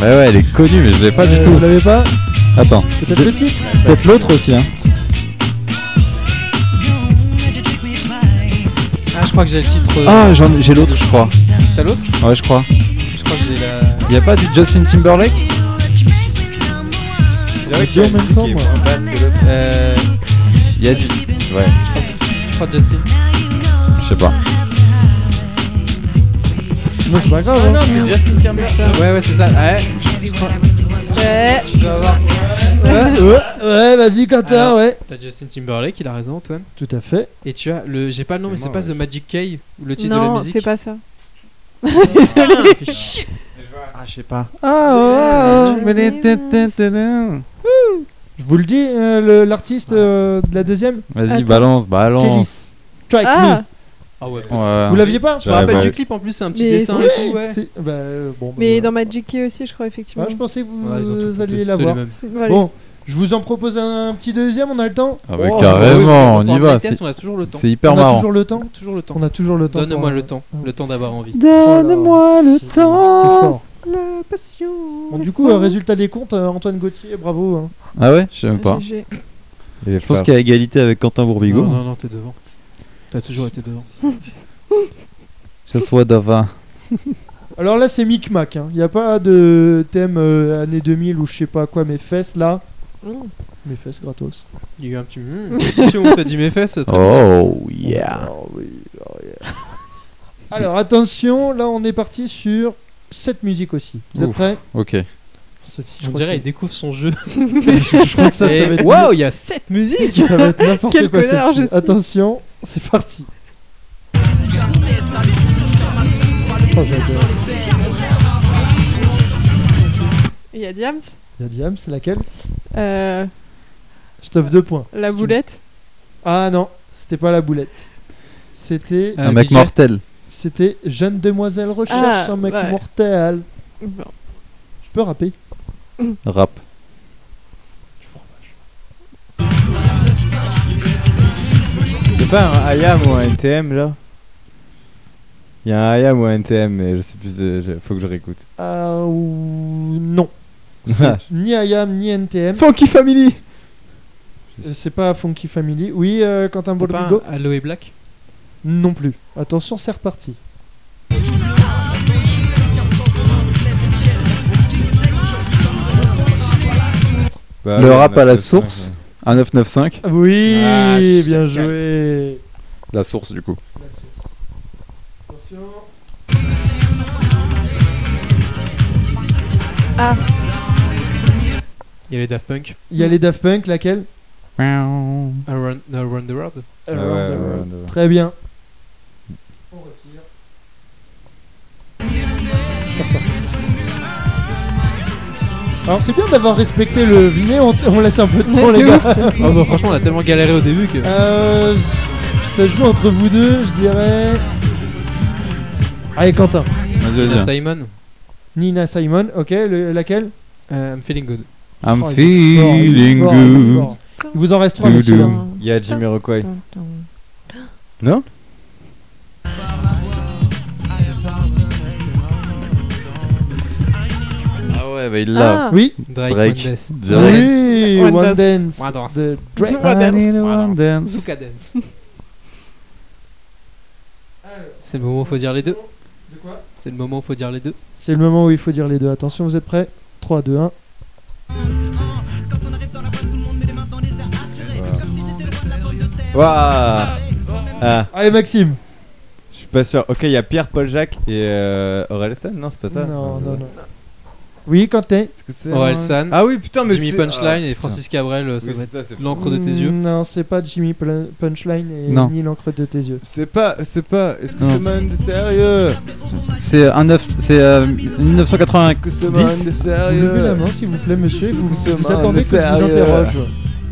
Bah ouais, elle est connue, mais je l'ai pas Euh, du tout. Vous l'avez pas Attends. Peut-être le titre Peut-être l'autre aussi, hein. Ah, je crois que j'ai le titre. euh, Ah, j'en- j'ai l'autre, je crois. T'as l'autre Ouais, je crois. Je crois que j'ai la. Y a pas du Justin Timberlake deux en même temps, moi. moins basse que l'autre. Euh. Y a du. Ouais, Je pense. Je crois Justin. je sais pas. C'est pas grave. Ah hein. non, c'est Justin Timberlake. Ouais, ouais, c'est ça. Ouais. Ouais. Tu dois avoir. Ouais, ouais, ouais, vas-y, Quentin, Alors, ouais. T'as Justin Timberlake, il a raison, Antoine. Tout à fait. Et tu as le. J'ai pas le nom, mais c'est pas ouais. The Magic Key ou le titre de la Non, musique. c'est pas ça. Désolé. Chier. Ah, je sais pas. Ah, ouais, ouais. Je vous le dis, euh, le- l'artiste euh, de la deuxième Vas-y, balance, balance. Kélis. Strike Ah, ouais. Vous l'aviez pas? Je me rappelle Ouais, du clip en plus, c'est un petit Mais dessin et tout, ouais. C'est- bah, euh, bon, bah, mais voilà. dans Magic Key aussi, je crois, effectivement. Ah, je pensais que vous, alliez l'avoir. Bon, Je vous en propose un petit deuxième, on a le temps? Ah bah Oh, carrément, oui, on y va. c'est- on a toujours le temps. C'est hyper on a marrant. toujours le temps? Toujours le temps. On a toujours le temps. Donne-moi pour, le euh, temps, le temps d'avoir envie. Donne-moi le T'es temps. fort. La passion. Bon, du coup, euh, résultat des comptes, euh, Antoine Gauthier, bravo. hein. Ah ouais, je sais même pas. Je pense qu'il y a égalité avec Quentin Bourbigo. Non, non, non, t'es devant. T'as toujours été devant. Je sois d'avant. Alors là, c'est micmac. Il n'y a pas de thème euh, année 2000 ou je sais pas quoi, mes fesses là. Mm. Mes fesses gratos. Il y a eu un petit. Mmh, si on t'a dit mes fesses. très. Oh yeah. Oh, oui, oh, yeah. Alors attention, là on est parti sur cette musique aussi. Vous êtes Ouf. prêts? Ok. Je On dirait que il découvre son jeu. c'est- je crois que ça, ça va être. Waouh, il y a 7 musiques Ça va être n'importe quoi je. Attention, c'est parti. Oh, j'adore. Il y a Diams, Il y a Diam, c'est laquelle euh, Stuff 2 points. la boulette. Ah non, c'était pas la boulette. C'était Un mec DJ. mortel. c'était Jeune demoiselle recherche Ah, un mec ouais. mortel. Bon. Je peux rapper? Rap. Pas un IAM ou un NTM là? Il y a un IAM ou un NTM, mais je sais plus. de- je- Faut que je réécoute. Ah ou non. C'est ni IAM ni NTM. Funky Family Euh, C'est pas Funky Family. Oui, euh, Quentin Pas Bolrigo un Aloe Black? Non plus. Attention, c'est reparti. Bah, Le ouais, rap à la 995, source. Un 995. Oui, Ah, bien joué. La source du coup. Attention. Ah, Il y a les Daft Punk. Il y a les Daft Punk, laquelle? Around, Around the World. Ah ouais, Around the ouais, World. ouais, ouais. Très bien. Alors c'est bien d'avoir respecté le vinet, on, on laisse un peu de temps les gars. Oh bah franchement, on a tellement galéré au début que. Euh, ça joue entre vous deux, je dirais. Allez Quentin. Vas-y, Nina vas-y. Simon. Nina Simon, ok, le- laquelle? Euh, I'm feeling good. I'm Oh, est feeling fort, good. fort. Il vous en reste trois, monsieur. Il y a Jimmy Rockway. Non? Ah ouais, bah il l'a. Ah. Oui, Drake. Drake. One Dance. Direct. oui, One One Dance. Dance. One Dance. de Drake. One Dance. One dance. Zuka Dance. C'est le moment où il faut dire les deux. De quoi? C'est le moment où il faut dire les deux. C'est le moment où il faut dire les deux. Attention, vous êtes prêts? 3, 2, 1. Waouh Ah, Allez, Maxime. je suis pas sûr. Ok, il y a Pierre, Paul Jacques et euh, Orelsan Non, c'est pas ça? Non, non, non. Oui, Quentin. Est-ce que c'est Aurel un- San, Ah oui, putain, mais Jimmy Punchline ah, et Francis Cabrel, euh, ça Oui, doit c'est être ça, c'est l'encre de tes yeux. Non, c'est pas Jimmy Pl- Punchline et Non. ni l'encre de tes yeux. C'est pas, c'est pas. Est-ce que c'est man de sérieux C'est un 9, c'est euh, 1980. Est-ce que c'est man de Dix. sérieux Vous levez la main, s'il vous plaît, monsieur, et vous, vous attendez que je vous interroge.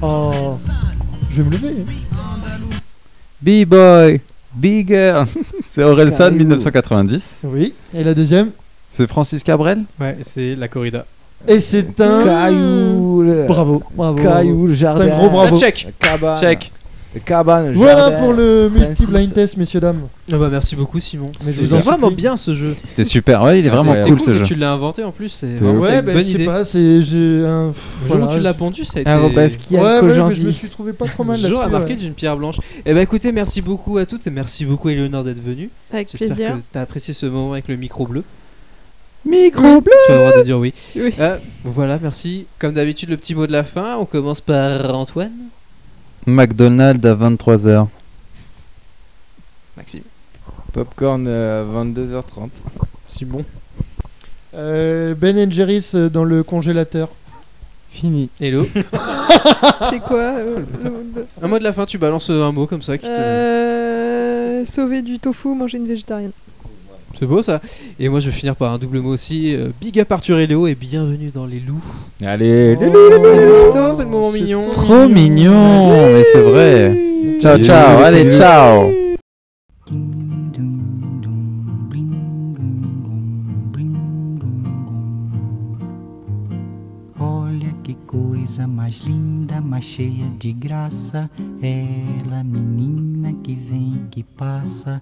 Oh, je vais me lever. B-boy, big girl. c'est Orelsan Carrément. 1990. Oui, et la deuxième C'est Francis Cabrel. Ouais, c'est la corrida. Et c'est un. Caillou, le- Bravo, bravo. Caillou, le C'est jardin. un gros bravo. Check. Cabane. Check. Cabane, Voilà jardin. pour le multi-blind test, messieurs, dames. Ah bah merci beaucoup Simon. Mais vous en vraiment bien ce jeu. C'était super. Ouais, il est vraiment C'est cool cool ce que jeu. tu l'as inventé en plus. C'est. Ouais, une bah, bonne je sais idée. pas, c'est. j'ai un- voilà, tu l'as pondu, ça a été. Un Robaski Ouais, ouais, mais je me suis trouvé pas trop mal Le jour là-dessus. a marqué ouais. d'une pierre blanche. Et bah écoutez, merci beaucoup à toutes et merci beaucoup Eleonore d'être venue. Avec J'espère plaisir. que t'as apprécié ce moment avec le micro bleu. Micro bleu. Tu as le droit de dire oui. Oui. Euh, voilà, merci. Comme d'habitude, le petit mot de la fin. On commence par Antoine. McDonald's à 23h. Maxime. Popcorn euh, 22h30. Simon. Euh, ben Jerry's dans le congélateur. Fini. Hello. C'est quoi euh, un mot de la fin, tu balances un mot comme ça. Qui te... euh, Sauver du tofu, manger une végétarienne. C'est beau ça. Et moi, je vais finir par un double mot aussi. Euh, big up Arthur et Léo et bienvenue dans les loups. Allez, Oh, Putain, c'est le moment mignon. Trop mignon, mais c'est vrai. Ciao, ciao. Allez, ciao. Ding dong dong, bling gong gong, bling gong gong. Olha que coisa mais linda, mais cheia de graça. Ela, menina que vem, que passa,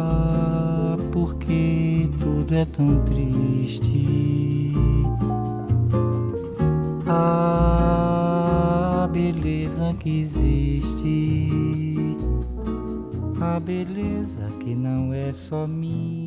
porque tudo é tão triste? A beleza que existe, a beleza que não é só minha.